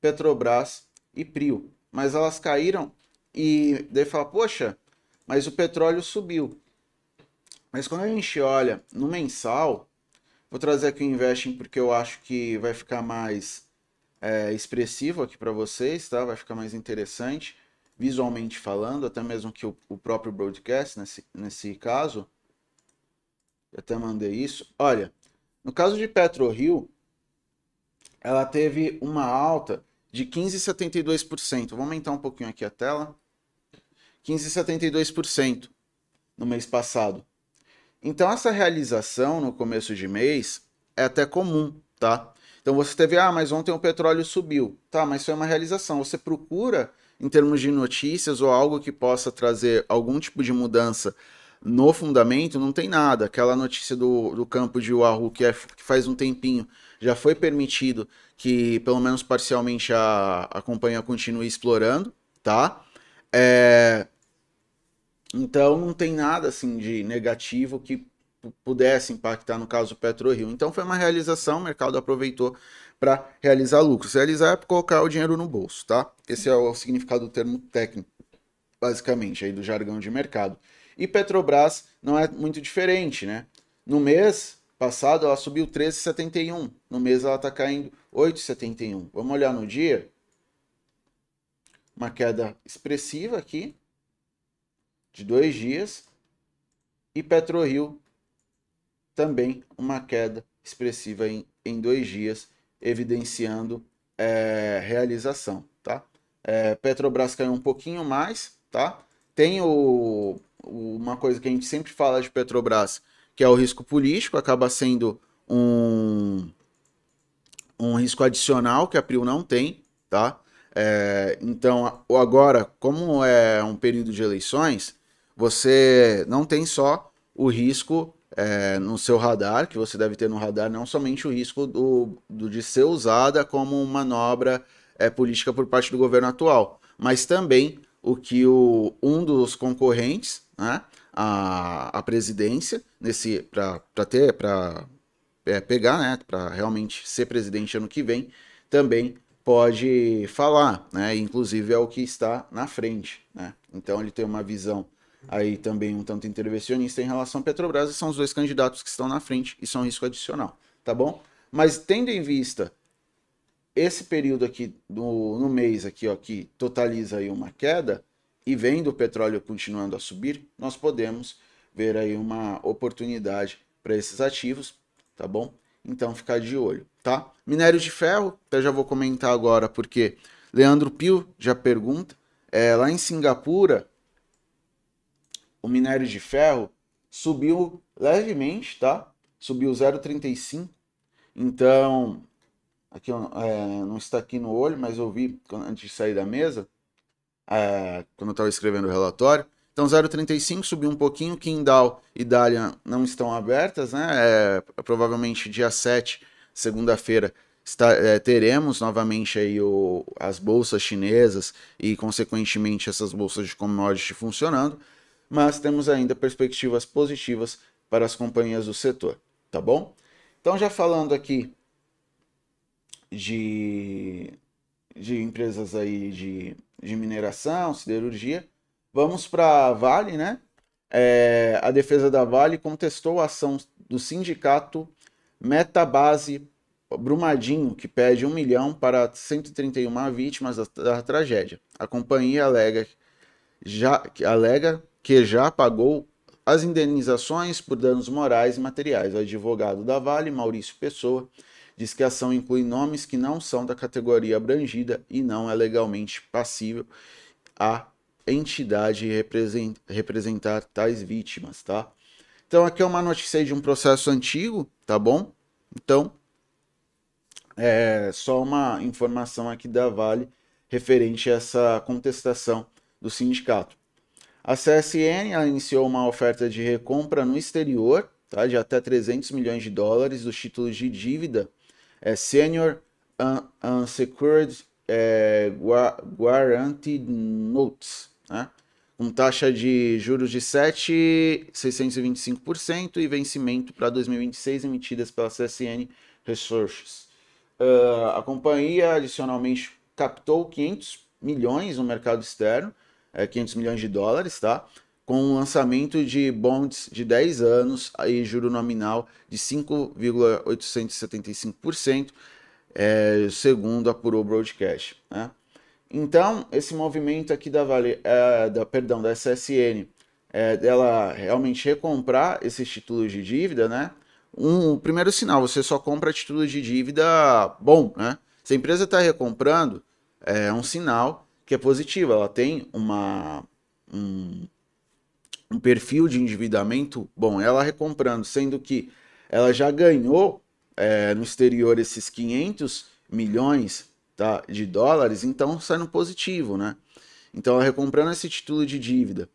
Petrobras e Prio. Mas elas caíram e daí fala, poxa, mas o petróleo subiu. Mas quando a gente olha no mensal, vou trazer aqui o Investing porque eu acho que vai ficar mais é, expressivo aqui para vocês, tá? Vai ficar mais interessante visualmente falando, até mesmo que o, o próprio broadcast, nesse, nesse caso, eu até mandei isso. Olha, no caso de PetroRio, ela teve uma alta de 15,72%. Vou aumentar um pouquinho aqui a tela. 15,72% no mês passado. Então, essa realização no começo de mês é até comum, tá? Então, você teve, ah, mas ontem o petróleo subiu. Tá, mas foi uma realização. Você procura em termos de notícias ou algo que possa trazer algum tipo de mudança no fundamento, não tem nada. Aquela notícia do, do campo de Wahoo que, é, que faz um tempinho já foi permitido que, pelo menos parcialmente, a, a companhia continue explorando, tá? É... Então não tem nada assim de negativo que pudesse impactar no caso do PetroRio. Então foi uma realização, o mercado aproveitou para realizar lucros. Realizar é colocar o dinheiro no bolso, tá? Esse é o significado do termo técnico, basicamente, aí do jargão de mercado. E Petrobras não é muito diferente, né? No mês passado ela subiu 13,71. No mês ela está caindo 8,71. Vamos olhar no dia. Uma queda expressiva aqui, de dois dias. E PetroRio também uma queda expressiva em, em dois dias evidenciando é, realização, tá? É, Petrobras caiu um pouquinho mais, tá? Tem o, o, uma coisa que a gente sempre fala de Petrobras, que é o risco político, acaba sendo um, um risco adicional que a Prio não tem, tá? É, então, agora, como é um período de eleições, você não tem só o risco é, no seu radar, que você deve ter no radar, não somente o risco do, do de ser usada como manobra é, política por parte do governo atual, mas também o que o, um dos concorrentes, né, a, a presidência, nesse para ter, para é, pegar, né, para realmente ser presidente ano que vem, também pode falar, né, inclusive é o que está na frente, né, então ele tem uma visão aí também um tanto intervencionista em relação à Petrobras, e são os dois candidatos que estão na frente, e são um risco adicional, tá bom? Mas tendo em vista esse período aqui no, no mês aqui, ó, que totaliza aí uma queda, e vendo o petróleo continuando a subir, nós podemos ver aí uma oportunidade para esses ativos, tá bom? Então ficar de olho, tá? Minério de ferro, até já vou comentar agora porque Leandro Pio já pergunta, é, lá em Singapura, o minério de ferro subiu levemente, tá? Subiu 0,35. Então, aqui é, não está aqui no olho, mas eu vi antes de sair da mesa, é, quando eu estava escrevendo o relatório. Então 0,35 subiu um pouquinho, Kindle e Dalian não estão abertas, né? É, provavelmente dia 7, segunda-feira, é, teremos novamente aí o, as bolsas chinesas e, consequentemente, essas bolsas de commodity funcionando, mas temos ainda perspectivas positivas para as companhias do setor, tá bom? Então, já falando aqui de, de empresas aí de, de mineração, siderurgia, vamos para Vale, né? É, a defesa da Vale contestou a ação do sindicato Metabase Brumadinho, que pede um milhão para 131 vítimas da, da tragédia. A companhia alega, já, alega que já pagou as indenizações por danos morais e materiais. O advogado da Vale, Maurício Pessoa, diz que a ação inclui nomes que não são da categoria abrangida e não é legalmente passível a entidade representar tais vítimas, tá? Então aqui é uma notícia de um processo antigo, tá bom? Então, é só uma informação aqui da Vale referente a essa contestação do sindicato. A CSN iniciou uma oferta de recompra no exterior tá, de até 300 milhões de dólares dos títulos de dívida é, Senior Unsecured é, Guaranteed Notes, né, com taxa de juros de 7,625% e vencimento para 2026 emitidas pela CSN Resources. Uh, a companhia adicionalmente captou 500 milhões no mercado externo é, 500 milhões de dólares, tá? Com um lançamento de bonds de 10 anos e juro nominal de 5,875%, é, segundo apurou o broadcast. Né? Então, esse movimento aqui da Vale, é, da, perdão, da SSN, é, dela realmente recomprar esses títulos de dívida, né? Um, primeiro sinal, você só compra títulos de dívida bom, né? Se a empresa está recomprando, é um sinal que é positiva. Ela tem uma, um, um perfil de endividamento bom. Ela recomprando, sendo que ela já ganhou é, no exterior esses 500 milhões tá, de dólares, então sai no positivo, né? Então, ela recomprando esse título de dívida,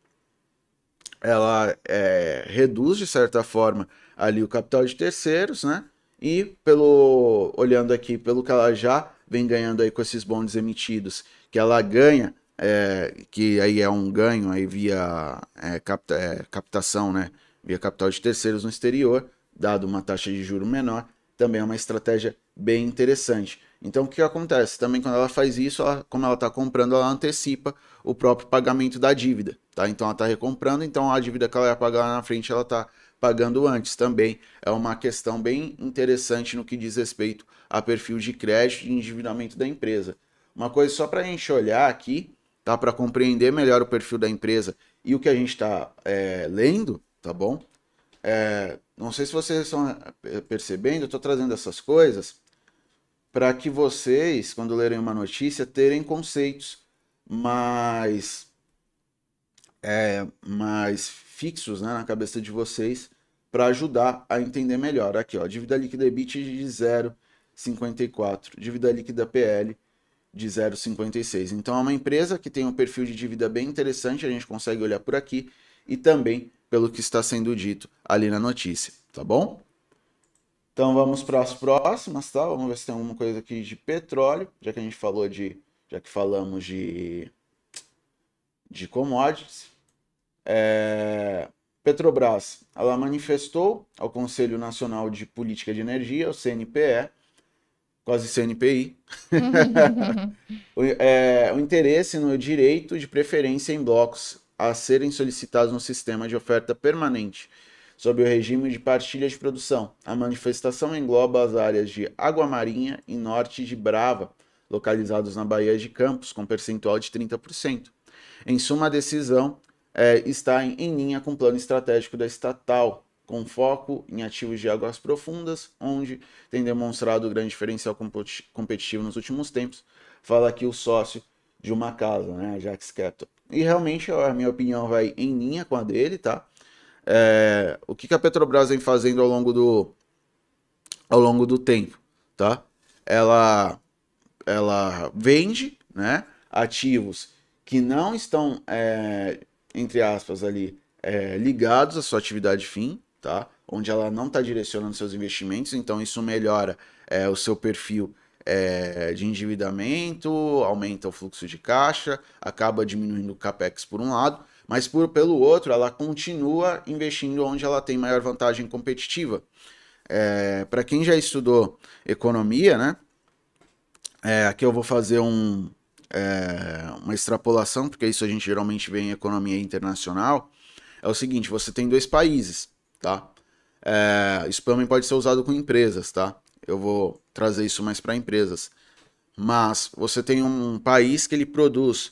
ela é, reduz, de certa forma, ali o capital de terceiros, né? E pelo olhando aqui pelo que ela já vem ganhando aí com esses bondes emitidos que ela ganha, é, que aí é um ganho aí via é, capta, é, captação, né, via capital de terceiros no exterior, dado uma taxa de juro menor, também é uma estratégia bem interessante. Então o que acontece? Também quando ela faz isso, ela, como ela está comprando, ela antecipa o próprio pagamento da dívida. Tá? Então ela está recomprando, então a dívida que ela ia pagar lá na frente, ela está pagando antes. Também é uma questão bem interessante no que diz respeito a perfil de crédito e endividamento da empresa. Uma coisa só para a gente olhar aqui, tá? Para compreender melhor o perfil da empresa e o que a gente está é, lendo, tá bom? É, não sei se vocês estão é, percebendo, eu estou trazendo essas coisas para que vocês, quando lerem uma notícia, terem conceitos mais, é, mais fixos né, na cabeça de vocês para ajudar a entender melhor. Aqui, ó, dívida líquida EBIT de 0,54, dívida líquida PL de 0,56. Então é uma empresa que tem um perfil de dívida bem interessante, a gente consegue olhar por aqui e também pelo que está sendo dito ali na notícia, tá bom? Então vamos para as próximas, tá? Vamos ver se tem alguma coisa aqui de petróleo, já que a gente falou de, já que falamos de de commodities. É, Petrobras, ela manifestou ao Conselho Nacional de Política de Energia, o CNPE, quase CNPI, o, é, o interesse no direito de preferência em blocos a serem solicitados no sistema de oferta permanente sob o regime de partilha de produção. A manifestação engloba as áreas de Água Marinha e Norte de Brava, localizados na Baía de Campos, com percentual de 30%. Em suma, a decisão é, está em, em linha com o plano estratégico da estatal, com foco em ativos de águas profundas, onde tem demonstrado grande diferencial competi- competitivo nos últimos tempos. Fala aqui o sócio de uma casa, né, Ajax Capital. E realmente a minha opinião vai em linha com a dele, tá? É, o que, que a Petrobras vem fazendo ao longo do, ao longo do tempo, tá? Ela, ela vende, né, ativos que não estão, é, entre aspas, ali, é, ligados à sua atividade fim, tá? Onde ela não está direcionando seus investimentos, então isso melhora é, o seu perfil é, de endividamento, aumenta o fluxo de caixa, acaba diminuindo o capex por um lado, mas por, pelo outro, ela continua investindo onde ela tem maior vantagem competitiva. É, Para quem já estudou economia, né? É, aqui eu vou fazer um, é, uma extrapolação, porque isso a gente geralmente vê em economia internacional. É o seguinte: você tem dois países, tá? É, isso também pode ser usado com empresas, tá? Eu vou trazer isso mais para empresas. Mas você tem um país que ele produz,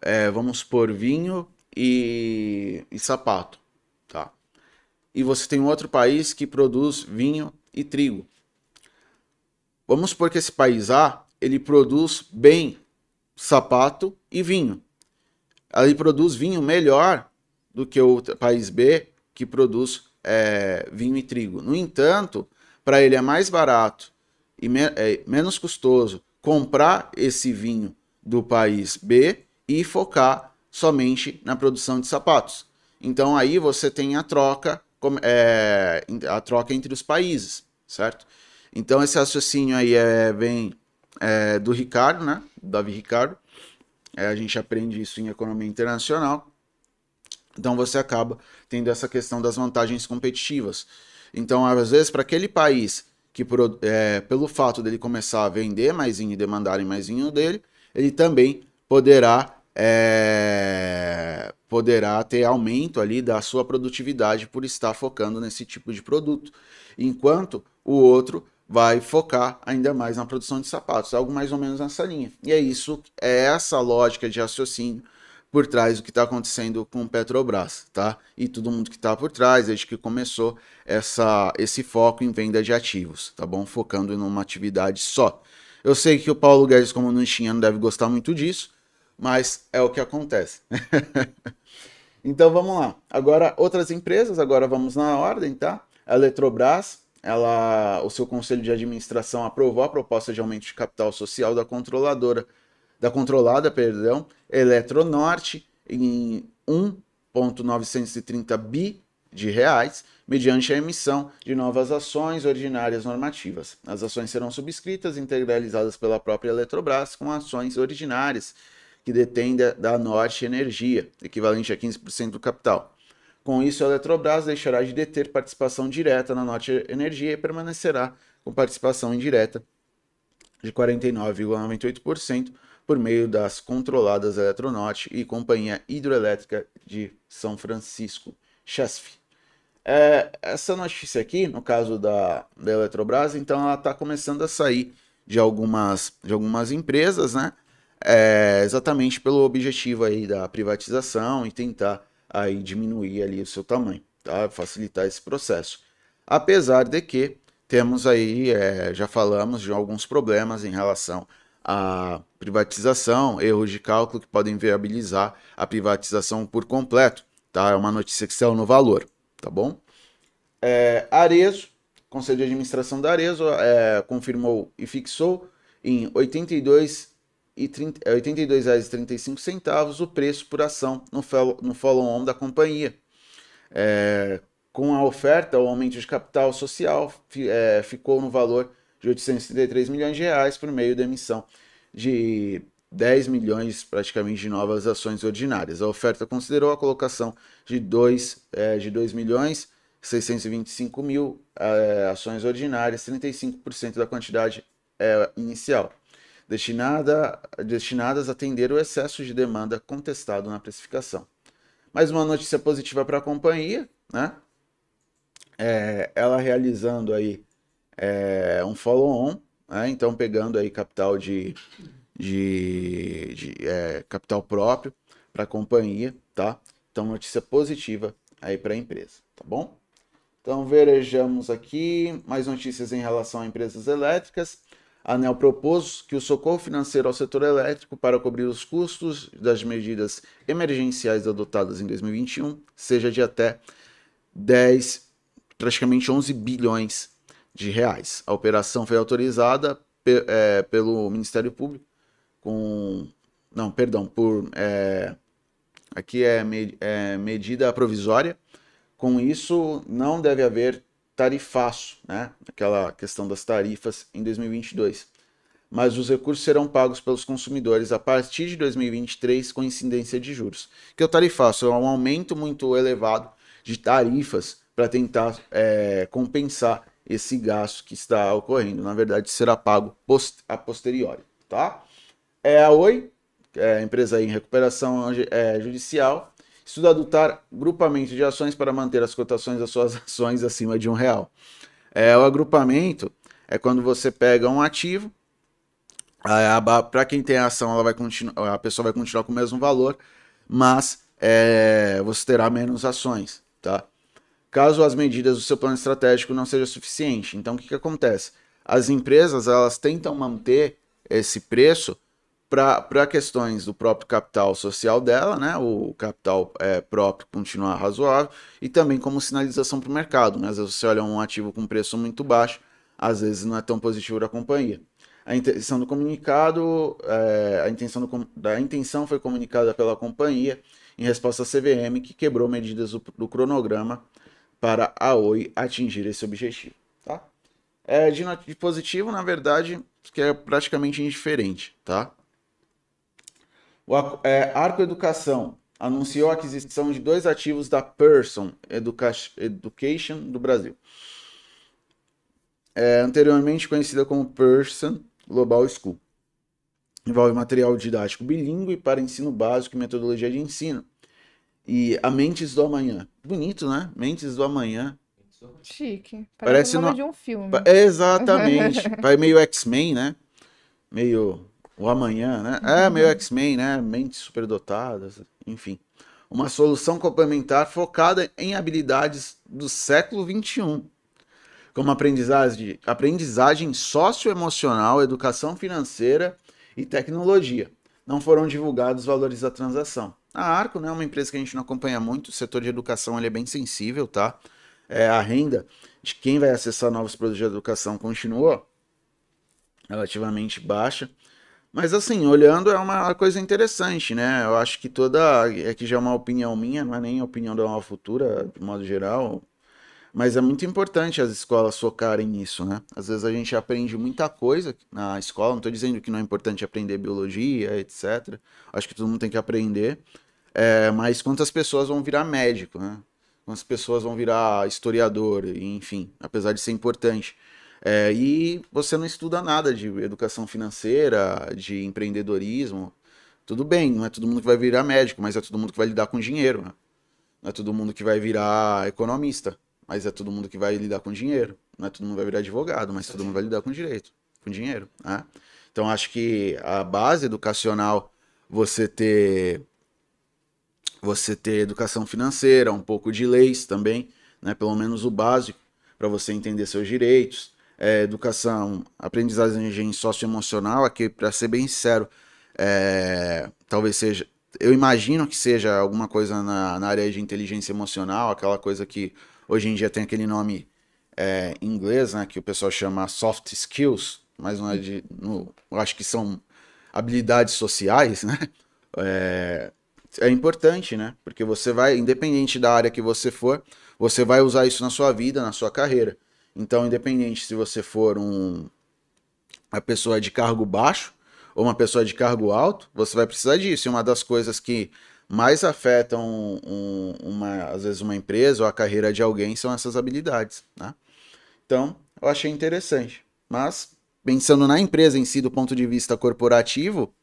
é, vamos supor, vinho e, e sapato, tá? E você tem outro país que produz vinho e trigo. Vamos supor que esse país A, ele produz bem sapato e vinho. Ele produz vinho melhor do que o país B, que produz é, vinho e trigo. No entanto, para ele é mais barato e me é, menos custoso comprar esse vinho do país B e focar somente na produção de sapatos. Então aí você tem a troca, é, a troca entre os países, certo? Então esse raciocínio aí é, vem é, do Ricardo, né? Davi Ricardo. É, a gente aprende isso em economia internacional. Então você acaba tendo essa questão das vantagens competitivas. Então, às vezes, para aquele país que, é, pelo fato dele começar a vender mais e demandarem mais dele, ele também poderá, é, poderá ter aumento ali da sua produtividade por estar focando nesse tipo de produto. Enquanto o outro vai focar ainda mais na produção de sapatos, algo mais ou menos nessa linha. E é isso, é essa lógica de raciocínio por trás do que está acontecendo com Petrobras, tá? E todo mundo que está por trás, desde que começou essa, esse foco em venda de ativos, tá bom? Focando em uma atividade só. Eu sei que o Paulo Guedes, como não deve gostar muito disso, mas é o que acontece. então vamos lá. Agora, outras empresas, agora vamos na ordem, tá? A Eletrobras, ela, o seu conselho de administração aprovou a proposta de aumento de capital social da controladora da controlada, perdão, Eletronorte em 1.930 bi de reais, mediante a emissão de novas ações ordinárias normativas. As ações serão subscritas e integralizadas pela própria Eletrobras com ações ordinárias que detém da Norte Energia, equivalente a 15% do capital. Com isso, a Eletrobras deixará de deter participação direta na Norte Energia e permanecerá com participação indireta de 49,98%, por meio das controladas Eletronorte e Companhia Hidroelétrica de São Francisco, CHESF. É, essa notícia aqui, no caso da, da Eletrobras, então ela está começando a sair de algumas, de algumas empresas, né? É, exatamente pelo objetivo aí da privatização e tentar aí diminuir ali o seu tamanho, tá? Facilitar esse processo. Apesar de que temos aí, é, já falamos de alguns problemas em relação a privatização, erros de cálculo que podem viabilizar a privatização por completo, tá? É uma notícia que saiu no valor, tá bom? É, Arezo, Conselho de Administração da Arezo, é, confirmou e fixou em R$ 82,35 é, o preço por ação no, no follow-on da companhia. É, com a oferta, o aumento de capital social é, ficou no valor de 833 milhões de reais por meio da emissão de 10 milhões praticamente de novas ações ordinárias. A oferta considerou a colocação de 2, é, de 2 milhões 625 mil é, ações ordinárias, 35% da quantidade é, inicial, destinada, destinadas a atender o excesso de demanda contestado na precificação. Mais uma notícia positiva para a companhia, né? É, ela realizando aí é, um follow-on, né? então pegando aí capital de, de, de é, capital próprio para a companhia, tá? Então, notícia positiva aí para a empresa, tá bom? Então, vejamos aqui mais notícias em relação a empresas elétricas. A ANEL propôs que o socorro financeiro ao setor elétrico para cobrir os custos das medidas emergenciais adotadas em 2021 seja de até 10, praticamente 11 bilhões de reais. A operação foi autorizada pe é, pelo Ministério Público com. Não, perdão, por. É, aqui é, me é medida provisória. Com isso, não deve haver tarifaço, né? Aquela questão das tarifas em 2022. Mas os recursos serão pagos pelos consumidores a partir de 2023 com incidência de juros. Que o tarifaço é um aumento muito elevado de tarifas para tentar é, compensar esse gasto que está ocorrendo. Na verdade, será pago post a posteriori, tá? É a Oi, é a empresa em recuperação é, judicial, estuda adotar grupamento de ações para manter as cotações das suas ações acima de um real. É, o agrupamento é quando você pega um ativo, para quem tem a ação, ela vai continuar, a pessoa vai continuar com o mesmo valor, mas é, você terá menos ações, tá? Caso as medidas do seu plano estratégico não sejam suficientes. Então, o que, que acontece? As empresas, elas tentam manter esse preço para questões do próprio capital social dela, né? O capital é, próprio continuar razoável e também como sinalização para o mercado. Né? Às vezes você olha um ativo com preço muito baixo, às vezes não é tão positivo para a companhia. A intenção do comunicado, é, a intenção do, da intenção foi comunicada pela companhia em resposta à CVM, que quebrou medidas do, do cronograma para a Oi atingir esse objetivo. Tá? É, de, de positivo, na verdade, que é praticamente indiferente. Tá? O é, Arco Educação anunciou a aquisição de dois ativos da Person Educa Education do Brasil. É, anteriormente conhecida como Person Global School. Envolve material didático bilíngue para ensino básico e metodologia de ensino. E a Mentes do Amanhã. Bonito, né? Mentes do Amanhã. Chique. Parece, Parece o nome no... de um filme. Exatamente. Vai meio X-Men, né? Meio o amanhã, né? É meio X-Men, né? Mentes superdotadas, enfim. Uma solução complementar focada em habilidades do século XXI, como aprendizagem, aprendizagem socioemocional, educação financeira e tecnologia. Não foram divulgados os valores da transação. A Arco né, é uma empresa que a gente não acompanha muito, o setor de educação ele é bem sensível, tá? É, a renda de quem vai acessar novos produtos de educação continuou relativamente baixa. Mas assim, olhando é uma coisa interessante, né? Eu acho que toda. É que já é uma opinião minha, não é nem opinião da Nova Futura, de modo geral. Mas é muito importante as escolas focarem nisso, né? Às vezes a gente aprende muita coisa na escola. Não estou dizendo que não é importante aprender biologia, etc. Acho que todo mundo tem que aprender. É, mas quantas pessoas vão virar médico, né? Quantas pessoas vão virar historiador, enfim, apesar de ser importante. É, e você não estuda nada de educação financeira, de empreendedorismo. Tudo bem, não é todo mundo que vai virar médico, mas é todo mundo que vai lidar com dinheiro. Né? Não é todo mundo que vai virar economista, mas é todo mundo que vai lidar com dinheiro. Não é todo mundo que vai virar advogado, mas todo mundo vai lidar com direito, com dinheiro. Né? Então acho que a base educacional, você ter você ter educação financeira, um pouco de leis também, né? pelo menos o básico, para você entender seus direitos, é, educação, aprendizagem socioemocional, aqui, para ser bem sincero, é, talvez seja. Eu imagino que seja alguma coisa na, na, área de inteligência emocional, aquela coisa que hoje em dia tem aquele nome é, em inglês, né, que o pessoal chama soft skills, mas não é de. No, eu acho que são habilidades sociais, né? É, é importante, né? Porque você vai, independente da área que você for, você vai usar isso na sua vida, na sua carreira. Então, independente se você for um, uma pessoa de cargo baixo ou uma pessoa de cargo alto, você vai precisar disso. E uma das coisas que mais afetam um, uma, às vezes uma empresa ou a carreira de alguém são essas habilidades. Né? Então, eu achei interessante. Mas, pensando na empresa em si, do ponto de vista corporativo,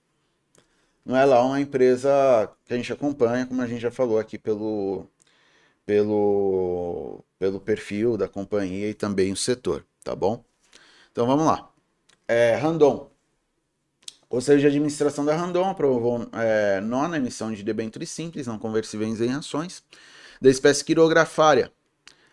não é lá uma empresa que a gente acompanha, como a gente já falou aqui pelo, pelo, pelo perfil da companhia e também o setor, tá bom? Então vamos lá. É, Randon. O Conselho de Administração da Randon aprovou é, nona emissão de debêntures simples, não conversíveis em ações, da espécie quirografária,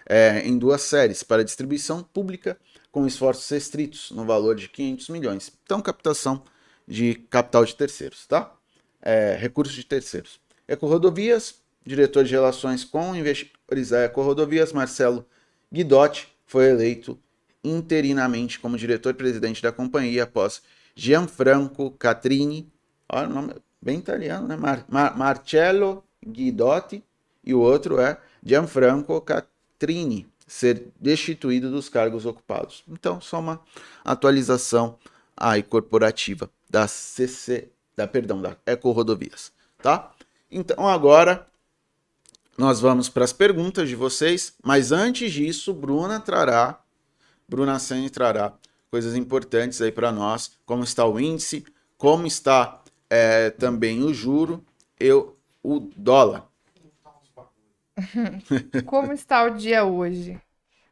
é, em duas séries, para distribuição pública com esforços restritos, no valor de 500 milhões. Então, captação de capital de terceiros, tá? É, recursos de terceiros. Ecorodovias, diretor de relações com investidores da Ecorodovias, Marcelo Guidotti, foi eleito interinamente como diretor-presidente da companhia após Gianfranco Catrini, olha o nome bem italiano, né? Mar Mar Marcello Guidotti, e o outro é Gianfranco Catrini, ser destituído dos cargos ocupados. Então, só uma atualização aí corporativa da CC, da perdão, da Eco Rodovias, tá? Então, agora nós vamos para as perguntas de vocês, mas antes disso, Bruna trará, Bruna Sene trará coisas importantes aí para nós, como está o índice, como está é, também o juro e o dólar. como está o dia hoje?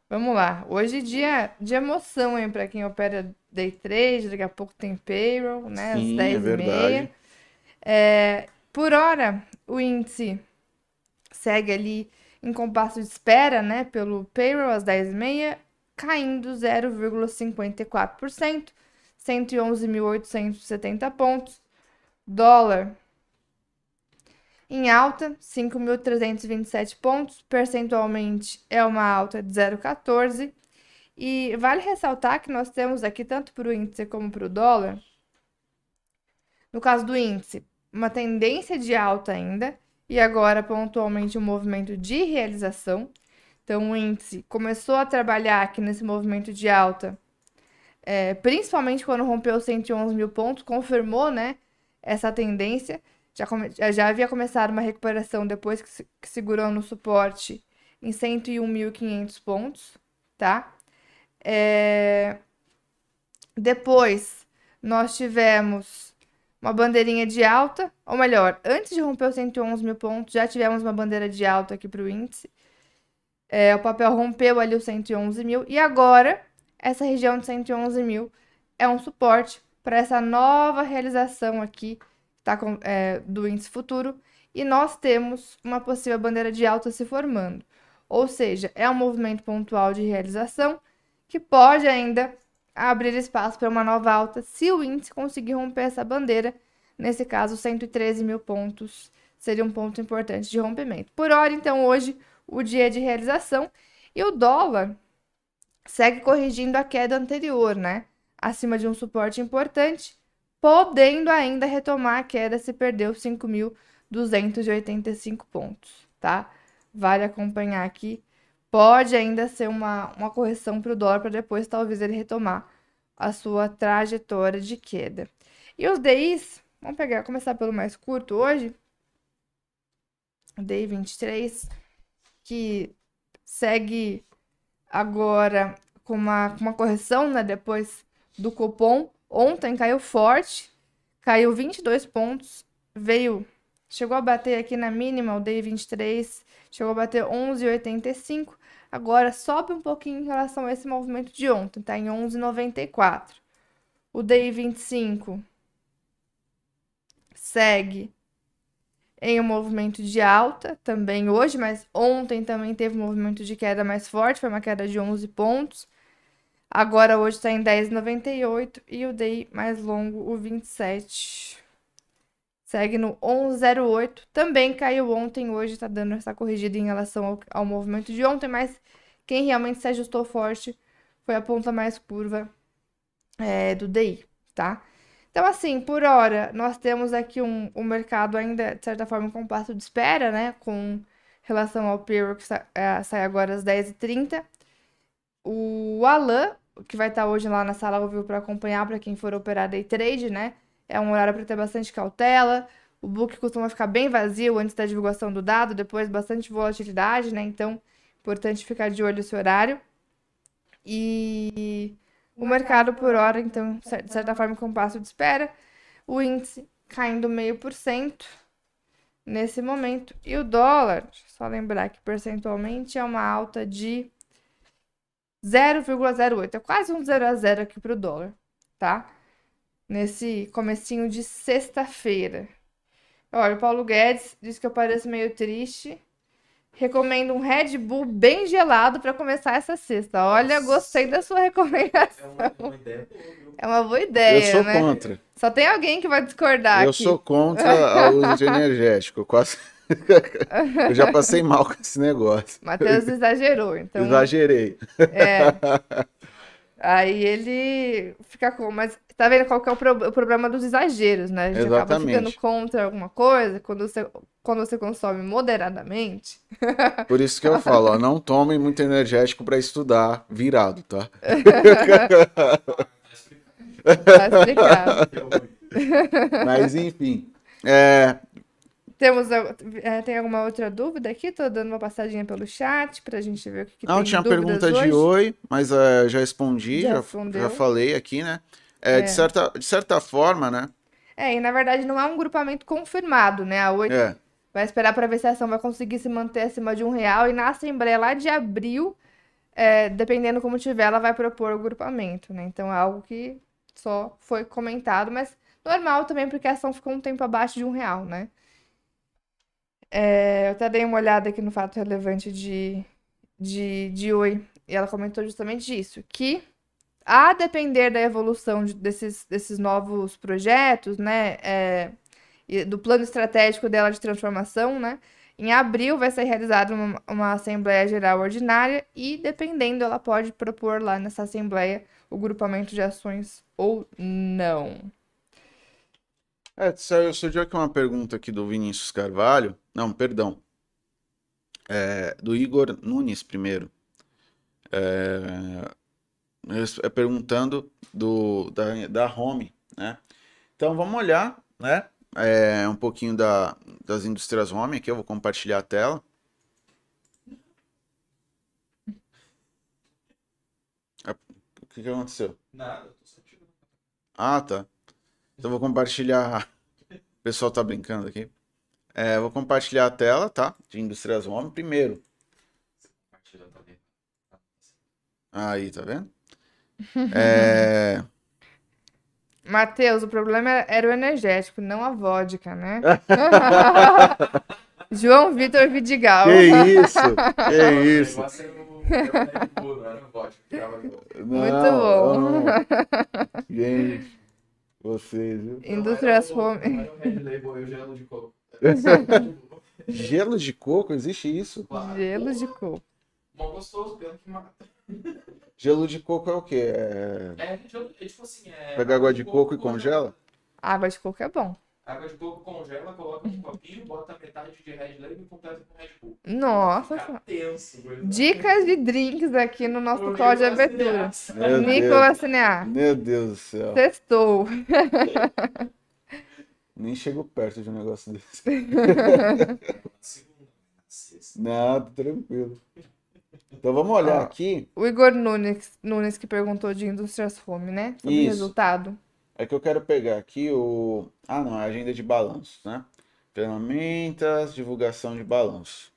Vamos lá. Hoje é dia de emoção hein, para quem opera day trade, daqui a pouco tem payroll, né? Às Sim, 10 é e meia. É, por hora, o índice segue ali em compasso de espera, né? Pelo payroll às 10 e meia, caindo 0,54%, 111.870 pontos. Dólar em alta, 5.327 pontos, percentualmente é uma alta de 0,14. E vale ressaltar que nós temos aqui, tanto para o índice como para o dólar, no caso do índice, uma tendência de alta ainda, e agora pontualmente um movimento de realização. Então, o índice começou a trabalhar aqui nesse movimento de alta, é, principalmente quando rompeu 111 mil pontos, confirmou né, essa tendência. Já, come, já havia começado uma recuperação depois que, se, que segurou no suporte em 101.500 pontos, tá? É... Depois, nós tivemos uma bandeirinha de alta, ou melhor, antes de romper os 111 mil pontos, já tivemos uma bandeira de alta aqui para o índice. É, o papel rompeu ali os 111 mil, e agora, essa região de 111 mil é um suporte para essa nova realização aqui tá com, é, do índice futuro e nós temos uma possível bandeira de alta se formando. Ou seja, é um movimento pontual de realização que pode ainda abrir espaço para uma nova alta se o índice conseguir romper essa bandeira. Nesse caso, 113 mil pontos seria um ponto importante de rompimento. Por hora, então, hoje, o dia de realização e o dólar segue corrigindo a queda anterior, né? Acima de um suporte importante podendo ainda retomar a queda se perdeu 5.285 pontos, tá? Vale acompanhar aqui. Pode ainda ser uma, uma correção para o dólar para depois talvez ele retomar a sua trajetória de queda. E os DIs, vamos pegar, começar pelo mais curto hoje. O DI 23, que segue agora com uma, com uma correção, né? Depois do cupom Ontem caiu forte, caiu 22 pontos, veio, chegou a bater aqui na mínima, o day 23, chegou a bater 11,85. Agora sobe um pouquinho em relação a esse movimento de ontem, tá em 11,94. O day 25 segue em um movimento de alta também hoje, mas ontem também teve um movimento de queda mais forte, foi uma queda de 11 pontos. Agora hoje está em 10,98 e o DI mais longo, o 27. Segue no 11,08. Também caiu ontem, hoje está dando essa corrigida em relação ao, ao movimento de ontem, mas quem realmente se ajustou forte foi a ponta mais curva é, do DI, tá? Então, assim, por hora, nós temos aqui um, um mercado ainda, de certa forma, um compasso de espera, né? Com relação ao payroll que sa é, sai agora às 10h30. O Alan que vai estar hoje lá na sala vivo para acompanhar para quem for operar day trade, né? É um horário para ter bastante cautela. O book costuma ficar bem vazio antes da divulgação do dado, depois bastante volatilidade, né? Então, importante ficar de olho nesse horário. E o mercado por hora, então, de certa forma, com passo de espera. O índice caindo meio por cento nesse momento. E o dólar, só lembrar que percentualmente é uma alta de 0,08. É quase um 0 a 0 aqui para o dólar, tá? Nesse comecinho de sexta-feira. Olha, o Paulo Guedes disse que eu pareço meio triste. Recomendo um Red Bull bem gelado para começar essa sexta. Olha, gostei da sua recomendação. É uma, uma ideia boa? É uma boa ideia, eu sou né? contra. Só tem alguém que vai discordar Eu aqui. sou contra o uso de energético. Quase. eu já passei mal com esse negócio. Matheus exagerou, então Exagerei. é. Aí ele fica com, mas tá vendo qual que é o, pro- o problema dos exageros, né? A gente acaba Exatamente. ficando contra alguma coisa quando você, quando você consome moderadamente. Por isso que eu falo, ó, não tomem muito energético para estudar virado, tá? Tá explicado. Mas enfim. É, Temos, é, tem alguma outra dúvida aqui? Tô dando uma passadinha pelo chat pra gente ver o que, que não, tem tinha pergunta de hoje. oi, mas é, já respondi, Já já, já falei aqui, né? É, É. De, certa, de certa forma, né? É, e na verdade não é um grupamento confirmado, né? A Oi É, vai esperar para ver se a ação vai conseguir se manter acima de um real. E na Assembleia lá de abril, é, dependendo como tiver, ela vai propor o grupamento, né? Então é algo que só foi comentado, mas normal também, porque a ação ficou um tempo abaixo de um real, né? É, eu até dei uma olhada aqui no fato relevante de, de, de Oi, e ela comentou justamente isso, que a depender da evolução de- desses, desses novos projetos, né, é, do plano estratégico dela de transformação, né, em abril vai ser realizada uma, uma Assembleia Geral Ordinária e, dependendo, ela pode propor lá nessa Assembleia o grupamento de ações ou não. É saiu- surgiu aqui uma pergunta aqui do Vinícius Carvalho. Não, perdão. É, do Igor Nunes primeiro. É, é perguntando do, da, da Home, né? Então vamos olhar, né? É, um pouquinho da, das indústrias Home aqui, eu vou compartilhar a tela. Ah, O que que aconteceu? Nada. Ah, tá. Então eu vou compartilhar. O pessoal tá brincando aqui. É, vou compartilhar a tela, tá? De indústrias Home primeiro. Compartilha também. Aí, tá vendo? É, Matheus, o problema era o energético, não a vodka, né? João Vitor Vidigal. Que isso? Que isso? Muito bom. não. Gente, vocês, viu? O- Home. O gelo de coco. Gelo de coco, existe isso? Claro. Gelo de coco. Mó gostoso, pelo que mata. Gelo de coco é o quê? É... É, é tipo assim, é... Pega água de coco e congela? Água de coco é bom. Água de coco congela, coloca num copinho, bota metade de Red Label e completa com Red Bull. Nossa Fica tenso. Dicas de drinks aqui no nosso código de abertura. Nicolas Cinear. Meu Deus do céu. Testou. Nem chego perto de um negócio desse. Na segunda, na sexta. Não, tá tranquilo. Então vamos olhar Ó, aqui. O Igor Nunes, Nunes que perguntou de Indústrias Home, né? Sobre o Isso. resultado. É que eu quero pegar aqui o. Ah, não, é a agenda de balanço, né? Ferramentas, divulgação de balanço.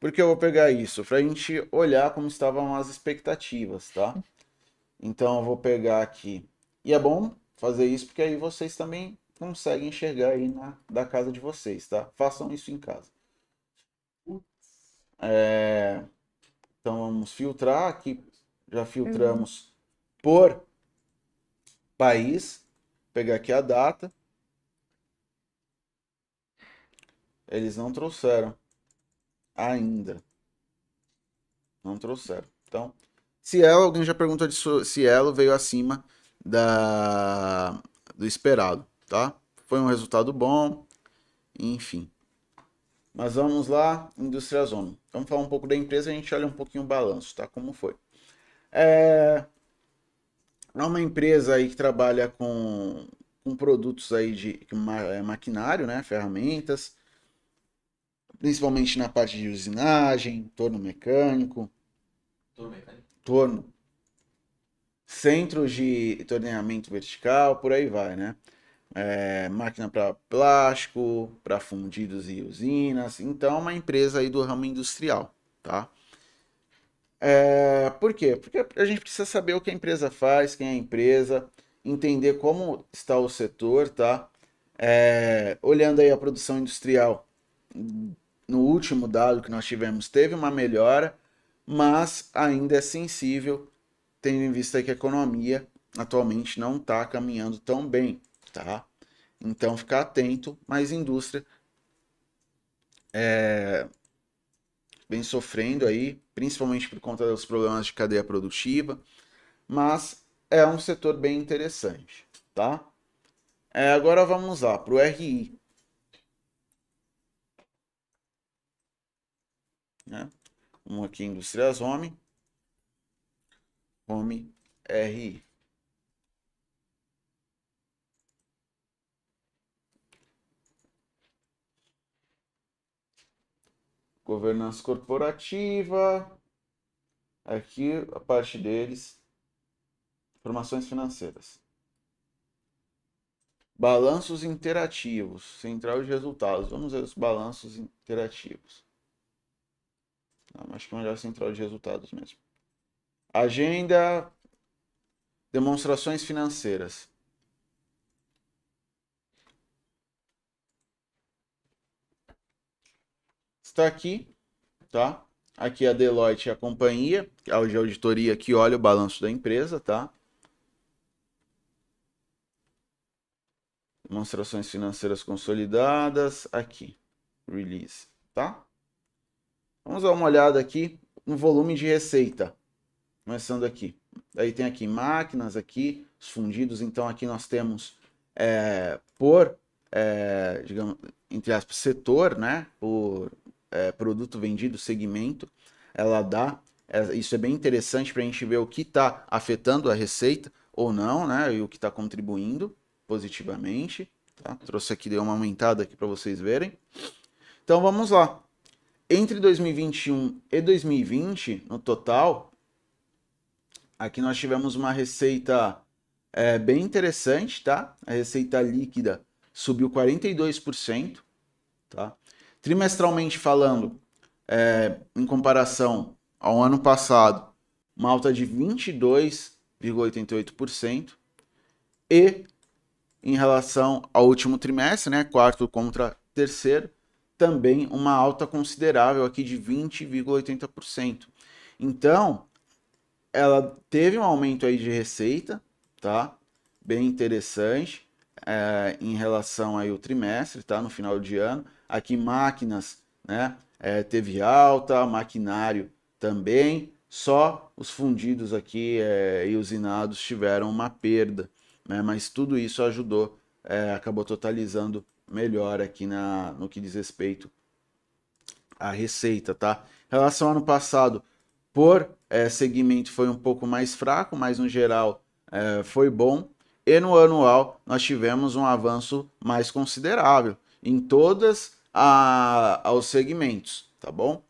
Por que eu vou pegar isso? Para a gente olhar como estavam as expectativas, tá? Então eu vou pegar aqui. E é bom fazer isso porque aí vocês também conseguem enxergar aí na da casa de vocês, tá? Façam isso em casa. É, Então vamos filtrar aqui. Já filtramos por país. Pegar aqui a data. Eles não trouxeram ainda. Não trouxeram. Então, Cielo, alguém já perguntou de Cielo veio acima da do esperado, tá? Foi um resultado bom, enfim. Mas vamos lá, Indústria Zona. Vamos falar um pouco da empresa, a gente olha um pouquinho o balanço, tá? Como foi. É, é uma empresa aí que trabalha com, com produtos aí de ma- é, maquinário, né? Ferramentas, principalmente na parte de usinagem, torno mecânico, bem, cara? torno, centros de torneamento vertical, por aí vai, né? É, máquina para plástico, para fundidos e usinas. Então, é uma empresa aí do ramo industrial, tá? É, por quê? Porque a gente precisa saber o que a empresa faz, quem é a empresa, entender como está o setor, tá? É, olhando aí a produção industrial, no último dado que nós tivemos, teve uma melhora, mas ainda é sensível, tendo em vista que a economia atualmente não está caminhando tão bem, tá? Então, ficar atento, mas indústria é, vem sofrendo aí, principalmente por conta dos problemas de cadeia produtiva, mas é um setor bem interessante, tá? É, agora vamos lá para o RI. Né? Um aqui, Indústrias Home. Home RI. Governança corporativa. Aqui a parte deles. Informações financeiras. Balanços interativos. Central de resultados. Vamos ver os balanços interativos. Não, acho que é melhor central de resultados mesmo. Agenda. Demonstrações financeiras. Está aqui, tá? Aqui a Deloitte e a companhia, a auditoria que olha o balanço da empresa, tá? Demonstrações financeiras consolidadas, aqui, release, tá? Vamos dar uma olhada aqui no volume de receita, começando aqui. Aí tem aqui máquinas, aqui, os fundidos, então aqui nós temos é, por, é, digamos, entre aspas, setor, né, por é, produto vendido, segmento, ela dá. É, isso é bem interessante para a gente ver o que está afetando a receita ou não, né? E o que está contribuindo positivamente. Tá? Trouxe aqui, deu uma aumentada aqui para vocês verem. Então vamos lá. Entre 2021 e 2020, no total, aqui nós tivemos uma receita é, bem interessante, tá? A receita líquida subiu 42%, tá? Trimestralmente falando, é, em comparação ao ano passado, uma alta de 22,88%. E em relação ao último trimestre, né, quarto contra terceiro, também uma alta considerável aqui de 20,80%. Então, ela teve um aumento aí de receita, tá? Bem interessante é, em relação aí ao trimestre, tá? No final de ano. Aqui máquinas, né? É, teve alta, maquinário também. Só os fundidos aqui é, e usinados tiveram uma perda, né? Mas tudo isso ajudou, é, acabou totalizando melhor aqui na, no que diz respeito à receita, tá? Em relação ao ano passado, por é, segmento foi um pouco mais fraco, mas no geral é, foi bom. E no anual nós tivemos um avanço mais considerável em todas a, aos segmentos, tá bom?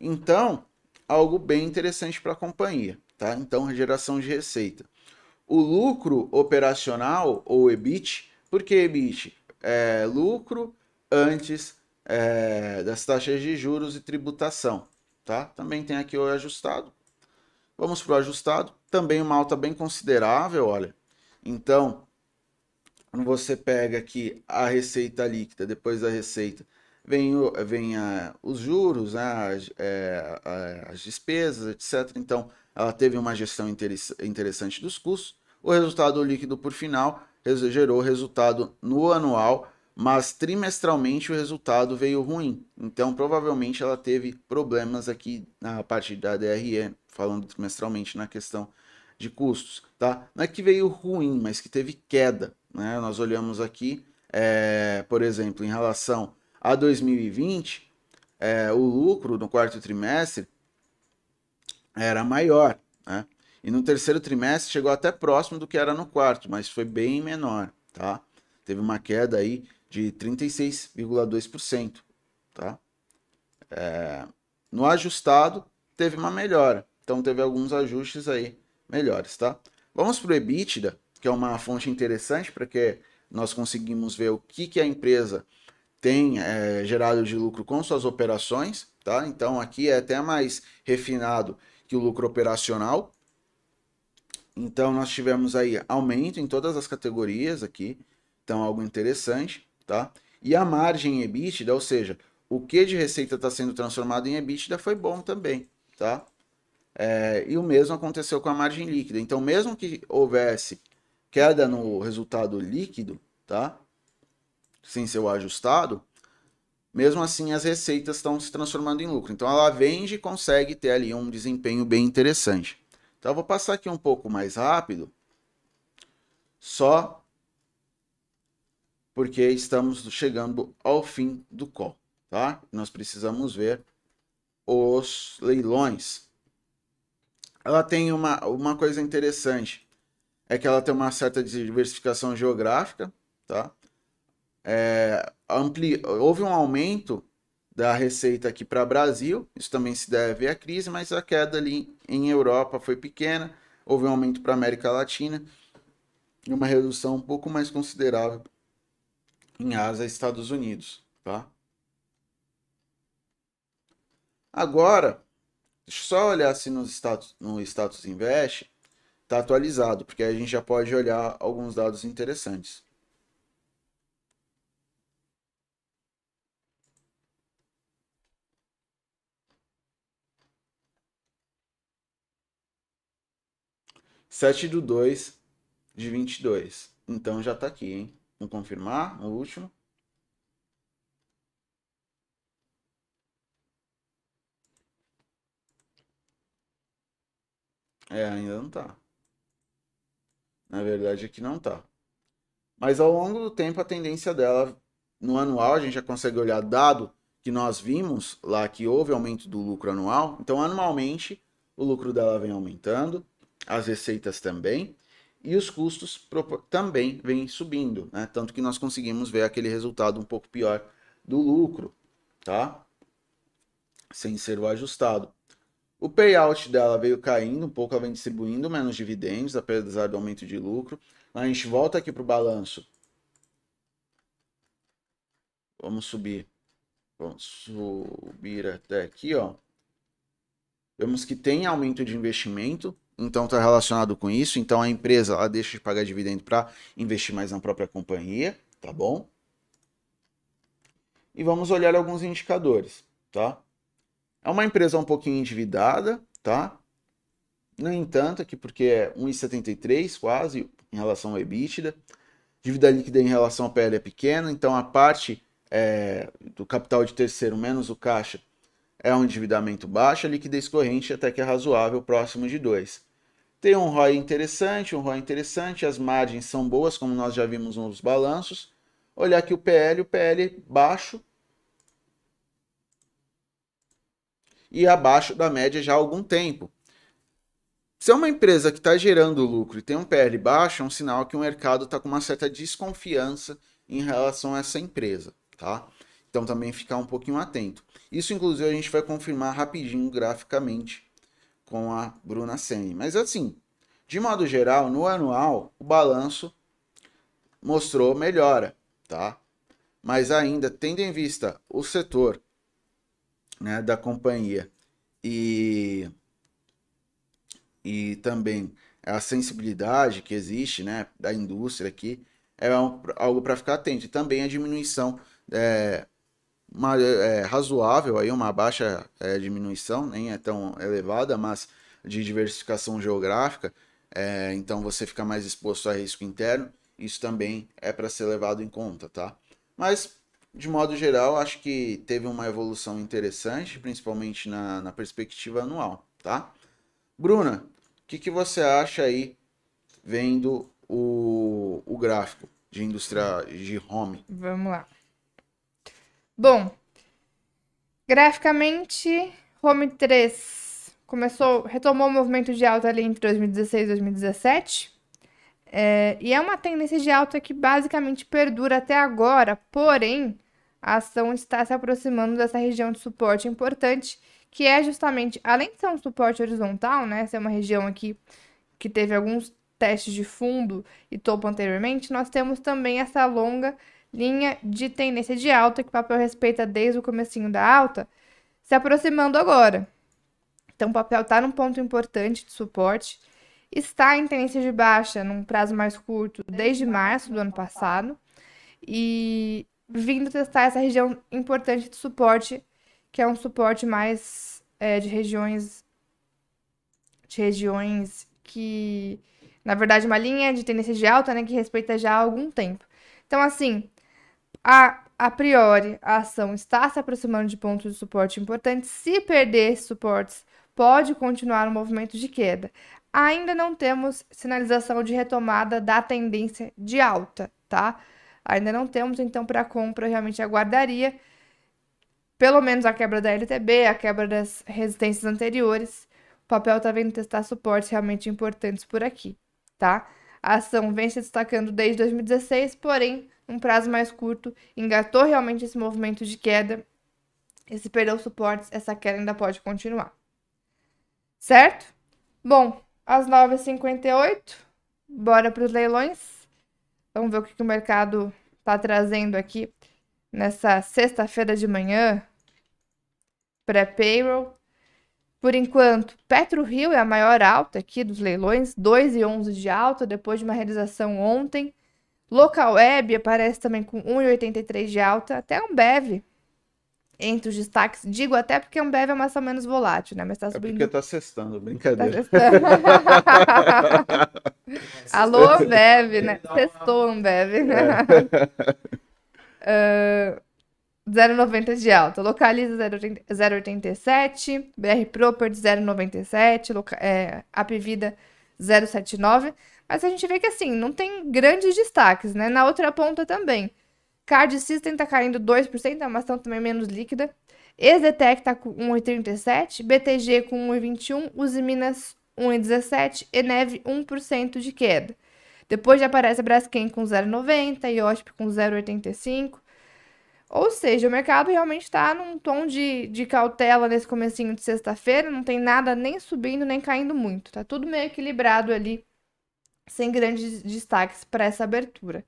Então, algo bem interessante para a companhia, tá? Então, geração de receita. O lucro operacional ou EBIT, por que EBIT? É lucro antes é, das taxas de juros e tributação, tá? Também tem aqui o ajustado. Vamos para o ajustado. Também uma alta bem considerável, olha. Então, você pega aqui a receita líquida, depois da receita, vem, vem a, os juros, né, as, é, as despesas, etc. Então, ela teve uma gestão interessante dos custos. O resultado líquido, por final, gerou resultado no anual, mas trimestralmente o resultado veio ruim. Então, provavelmente, ela teve problemas aqui na parte da DRE, falando trimestralmente na questão de custos. Tá? Não é que veio ruim, mas que teve queda. Né? Nós olhamos aqui, é, por exemplo, em relação a 2020, é, o lucro no quarto trimestre era maior, né? E no terceiro trimestre chegou até próximo do que era no quarto, mas foi bem menor, tá? Teve uma queda aí de 36,2%, tá? É, no ajustado teve uma melhora, então teve alguns ajustes aí melhores, tá? Vamos para o EBITDA, que é uma fonte interessante para que nós conseguimos ver o que, que a empresa tem é, gerado de lucro com suas operações, tá? Então aqui é até mais refinado que o lucro operacional. Então nós tivemos aí aumento em todas as categorias aqui, então algo interessante, tá? E a margem EBITDA, ou seja, o que de receita está sendo transformado em EBITDA foi bom também, tá? É, e o mesmo aconteceu com a margem líquida. Então, mesmo que houvesse queda no resultado líquido, tá? Sem ser o ajustado, mesmo assim as receitas estão se transformando em lucro. Então, ela vende e consegue ter ali um desempenho bem interessante. Então, eu vou passar aqui um pouco mais rápido, só porque estamos chegando ao fim do call, tá? Nós precisamos ver os leilões. Ela tem uma, uma coisa interessante, é que ela tem uma certa diversificação geográfica, tá? É, ampli... Houve um aumento da receita aqui para o Brasil, isso também se deve à crise, mas a queda ali em Europa foi pequena, houve um aumento para América Latina e uma redução um pouco mais considerável em Ásia e Estados Unidos, tá? Agora, deixa eu só olhar se no status, no status Invest está atualizado, porque aí a gente já pode olhar alguns dados interessantes. Sete do dois de vinte e dois. Então já está aqui, hein? Vamos confirmar o último. É, ainda não tá. Na verdade, aqui não tá. Mas ao longo do tempo, a tendência dela, no anual, a gente já consegue olhar dado que nós vimos lá que houve aumento do lucro anual. Então, anualmente, o lucro dela vem aumentando, as receitas também e os custos também vêm subindo, né? Tanto que nós conseguimos ver aquele resultado um pouco pior do lucro, tá? Sem ser o ajustado. O payout dela veio caindo um pouco, ela vem distribuindo menos dividendos, apesar do aumento de lucro. A gente volta aqui para o balanço. Vamos subir. Vamos subir até aqui, ó. Vemos que tem aumento de investimento, então está relacionado com isso. Então a empresa ela deixa de pagar dividendo para investir mais na própria companhia, tá bom? E vamos olhar alguns indicadores, tá? É uma empresa um pouquinho endividada, tá? No entanto, aqui porque é 1,73 quase em relação ao EBITDA. Dívida líquida em relação ao PL é pequena, então a parte é, do capital de terceiro menos o caixa é um endividamento baixo, a liquidez corrente até que é razoável, próximo de 2. Tem um ROI interessante, um ROI interessante, as margens são boas, como nós já vimos nos balanços. Olhar aqui o PL, o PL baixo e abaixo da média já há algum tempo. Se é uma empresa que está gerando lucro e tem um PL baixo, é um sinal que o mercado está com uma certa desconfiança em relação a essa empresa, tá? Então também ficar um pouquinho atento. Isso, inclusive, a gente vai confirmar rapidinho graficamente com a Bruna Semi. Mas assim, de modo geral, no anual, o balanço mostrou melhora, tá? Mas ainda, tendo em vista o setor né, da companhia e, e também a sensibilidade que existe né, da indústria aqui, é um, algo para ficar atento. E também a diminuição é, uma, é, razoável, aí uma baixa é, diminuição, nem é tão elevada, mas de diversificação geográfica, é, então você fica mais exposto a risco interno, isso também é para ser levado em conta, tá? Mas, de modo geral, acho que teve uma evolução interessante, principalmente na, na perspectiva anual, tá? Bruna, o que, que você acha aí vendo o, o gráfico de indústria de home? Vamos lá. Bom, graficamente, Home 3 começou, retomou o movimento de alta ali entre 2016 e 2017. É, e é uma tendência de alta que basicamente perdura até agora, porém, a ação está se aproximando dessa região de suporte importante, que é justamente, além de ser um suporte horizontal, né, ser uma região aqui que teve alguns testes de fundo e topo anteriormente, nós temos também essa longa linha de tendência de alta, que o papel respeita desde o comecinho da alta, se aproximando agora. Então, o papel está num ponto importante de suporte. está em tendência de baixa num prazo mais curto desde março do ano passado e vindo testar essa região importante de suporte, que é um suporte mais é, de regiões de regiões que, na verdade, uma linha de tendência de alta, né, que respeita já há algum tempo. Então, assim, a, a priori, a ação está se aproximando de pontos de suporte importantes. Se perder esses suportes, pode continuar o movimento de queda. Ainda não temos sinalização de retomada da tendência de alta, tá? Ainda não temos, então, para compra, realmente aguardaria pelo menos a quebra da LTB, a quebra das resistências anteriores. O papel está vindo testar suportes realmente importantes por aqui, tá? A ação vem se destacando desde 2016, porém, um prazo mais curto, engatou realmente esse movimento de queda. E se perder os suportes, essa queda ainda pode continuar. Certo? Bom, às 9h58, bora para os leilões. Vamos ver o que, que o mercado está trazendo aqui nessa sexta-feira de manhã, pré-payroll. Por enquanto, PetroRio é a maior alta aqui dos leilões, 2,11 de alta, depois de uma realização ontem. Local Web aparece também com 1,83 de alta, até um BEV entre os destaques. Digo até porque um BEV é uma ação menos volátil, né? Mas tá É subindo. porque tá cestando, Tá brincadeira. testando. Alô, Ambev, né? Testou Ambev. né? Ah, 0,90 de alta. Localiza 0,80 0,87. BR Property 0,97. Loca- É, Apvida 0,79. Mas a gente vê que assim, não tem grandes destaques, né? Na outra ponta também. Card System tá caindo 2%, é uma ação também menos líquida. Exetec tá com 1,37, BTG com 1,21, Uzi Minas 1,17, Eneve 1% de queda. Depois já aparece a Braskem com 0,90 e OSP com 0,85. Ou seja, o mercado realmente está num tom de, de cautela nesse comecinho de sexta-feira, não tem nada nem subindo nem caindo muito. Tá tudo meio equilibrado ali, sem grandes destaques para essa abertura.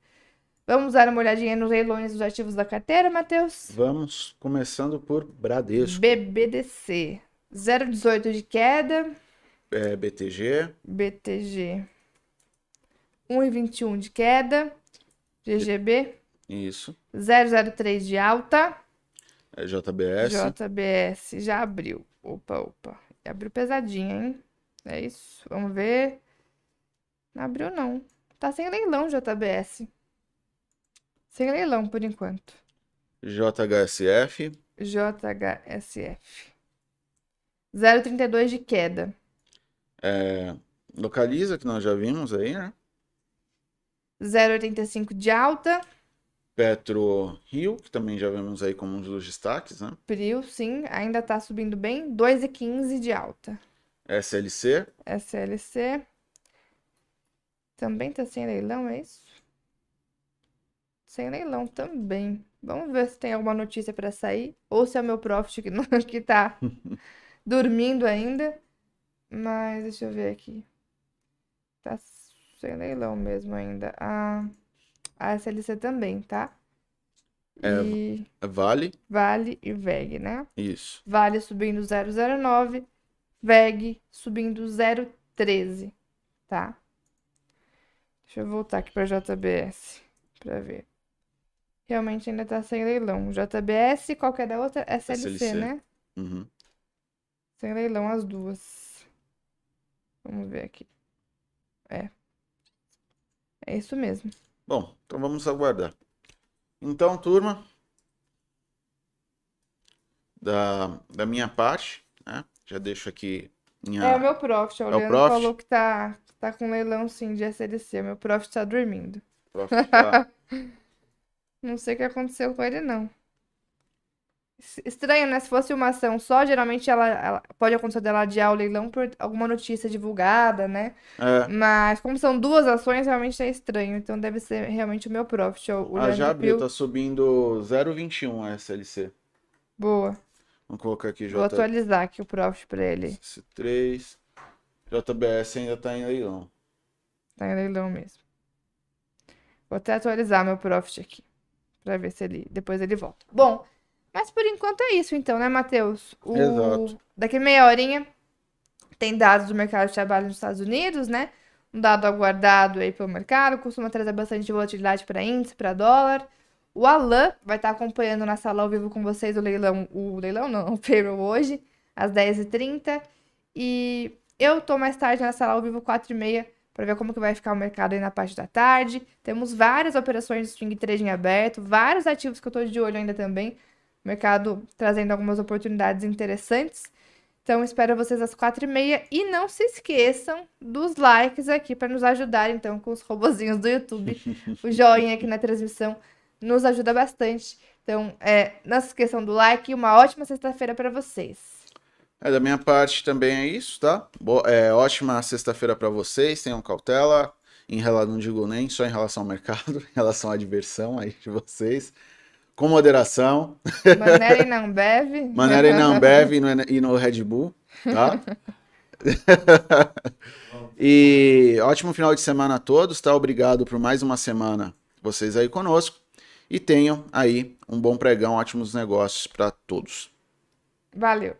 Vamos dar uma olhadinha nos leilões dos ativos da carteira, Matheus? Vamos começando por Bradesco, BBDC. 0,18 de queda. é, BTG, BTG. 1,21 de queda. GGB. isso, 003 de alta. é, JBS, JBS. Já abriu. Opa, opa. Abriu pesadinha, hein? É isso. Vamos ver. Não abriu, não. Tá sem leilão, JBS. Sem leilão, por enquanto. JHSF, JHSF. 0,32 de queda. é, Localiza, que nós já vimos aí, né? 0,85 de alta. Petro Rio, que também já vimos aí como um dos destaques, né? Prio, sim, ainda tá subindo bem. 2,15 de alta. SLC, SLC. Também tá sem leilão, é isso? Sem leilão também. Vamos ver se tem alguma notícia para sair. Ou se é o meu profit que, não, que tá dormindo ainda. Mas deixa eu ver aqui. Tá sem leilão mesmo ainda. A, a SLC também, tá? É. E Vale, Vale e VEG, né? isso. Vale subindo 0,09, VEG subindo 0,13, tá? Deixa eu voltar aqui para JBS para ver. Realmente ainda tá sem leilão. JBS, qual que é da outra? SLC, SLC. né? Uhum. Sem leilão as duas. Vamos ver aqui. É. É isso mesmo. Bom, então vamos aguardar. Então, turma, da, da minha parte, né? Já deixo aqui minha. É o meu profit. O o Leandro profit? falou que tá, tá com leilão sim de SLC. Meu profit tá dormindo. profit tá- Não sei o que aconteceu com ele, não. Es- Estranho, né? Se fosse uma ação só, geralmente ela, ela- pode acontecer dela adiar o leilão por alguma notícia divulgada, né? É, Mas como são duas ações, realmente é estranho. Então deve ser realmente o meu profit. O, ah, já abriu, tá subindo 0,21 a SLC. Boa. Vamos colocar aqui Vou atualizar aqui o profit pra ele. JS3. JBS ainda tá em leilão. Tá em leilão mesmo. Vou até atualizar meu profit aqui. Pra ver se ele. Depois ele volta. Bom, mas por enquanto é isso então, né, Matheus? O... Exato. Daqui meia horinha Tem dados do mercado de trabalho nos Estados Unidos, né? Um dado aguardado aí pelo mercado, costuma trazer bastante volatilidade para índice, para dólar. O Alan vai estar acompanhando na sala ao vivo com vocês o leilão, o leilão não, o payroll hoje, às 10h30. E eu tô mais tarde na sala ao vivo, 4h30, para ver como que vai ficar o mercado aí na parte da tarde. Temos várias operações de swing trading aberto, vários ativos que eu tô de olho ainda também. O mercado trazendo algumas oportunidades interessantes. Então, espero vocês às quatro e meia. E não se esqueçam dos likes aqui para nos ajudar, então, com os robozinhos do YouTube. o joinha aqui na transmissão nos ajuda bastante. Então, é, não se esqueçam do like e uma ótima sexta-feira para vocês. É, da minha parte também é isso, tá? Bo é, ótima sexta-feira para vocês, tenham cautela. Em relação, não digo nem só em relação ao mercado, em relação à diversão aí de vocês. Com moderação. Maneira e não bebe. Maneira e não bebe e no, e no Red Bull, tá? e ótimo final de semana a todos, tá? Obrigado por mais uma semana vocês aí conosco. E tenham aí um bom pregão, ótimos negócios para todos. Valeu.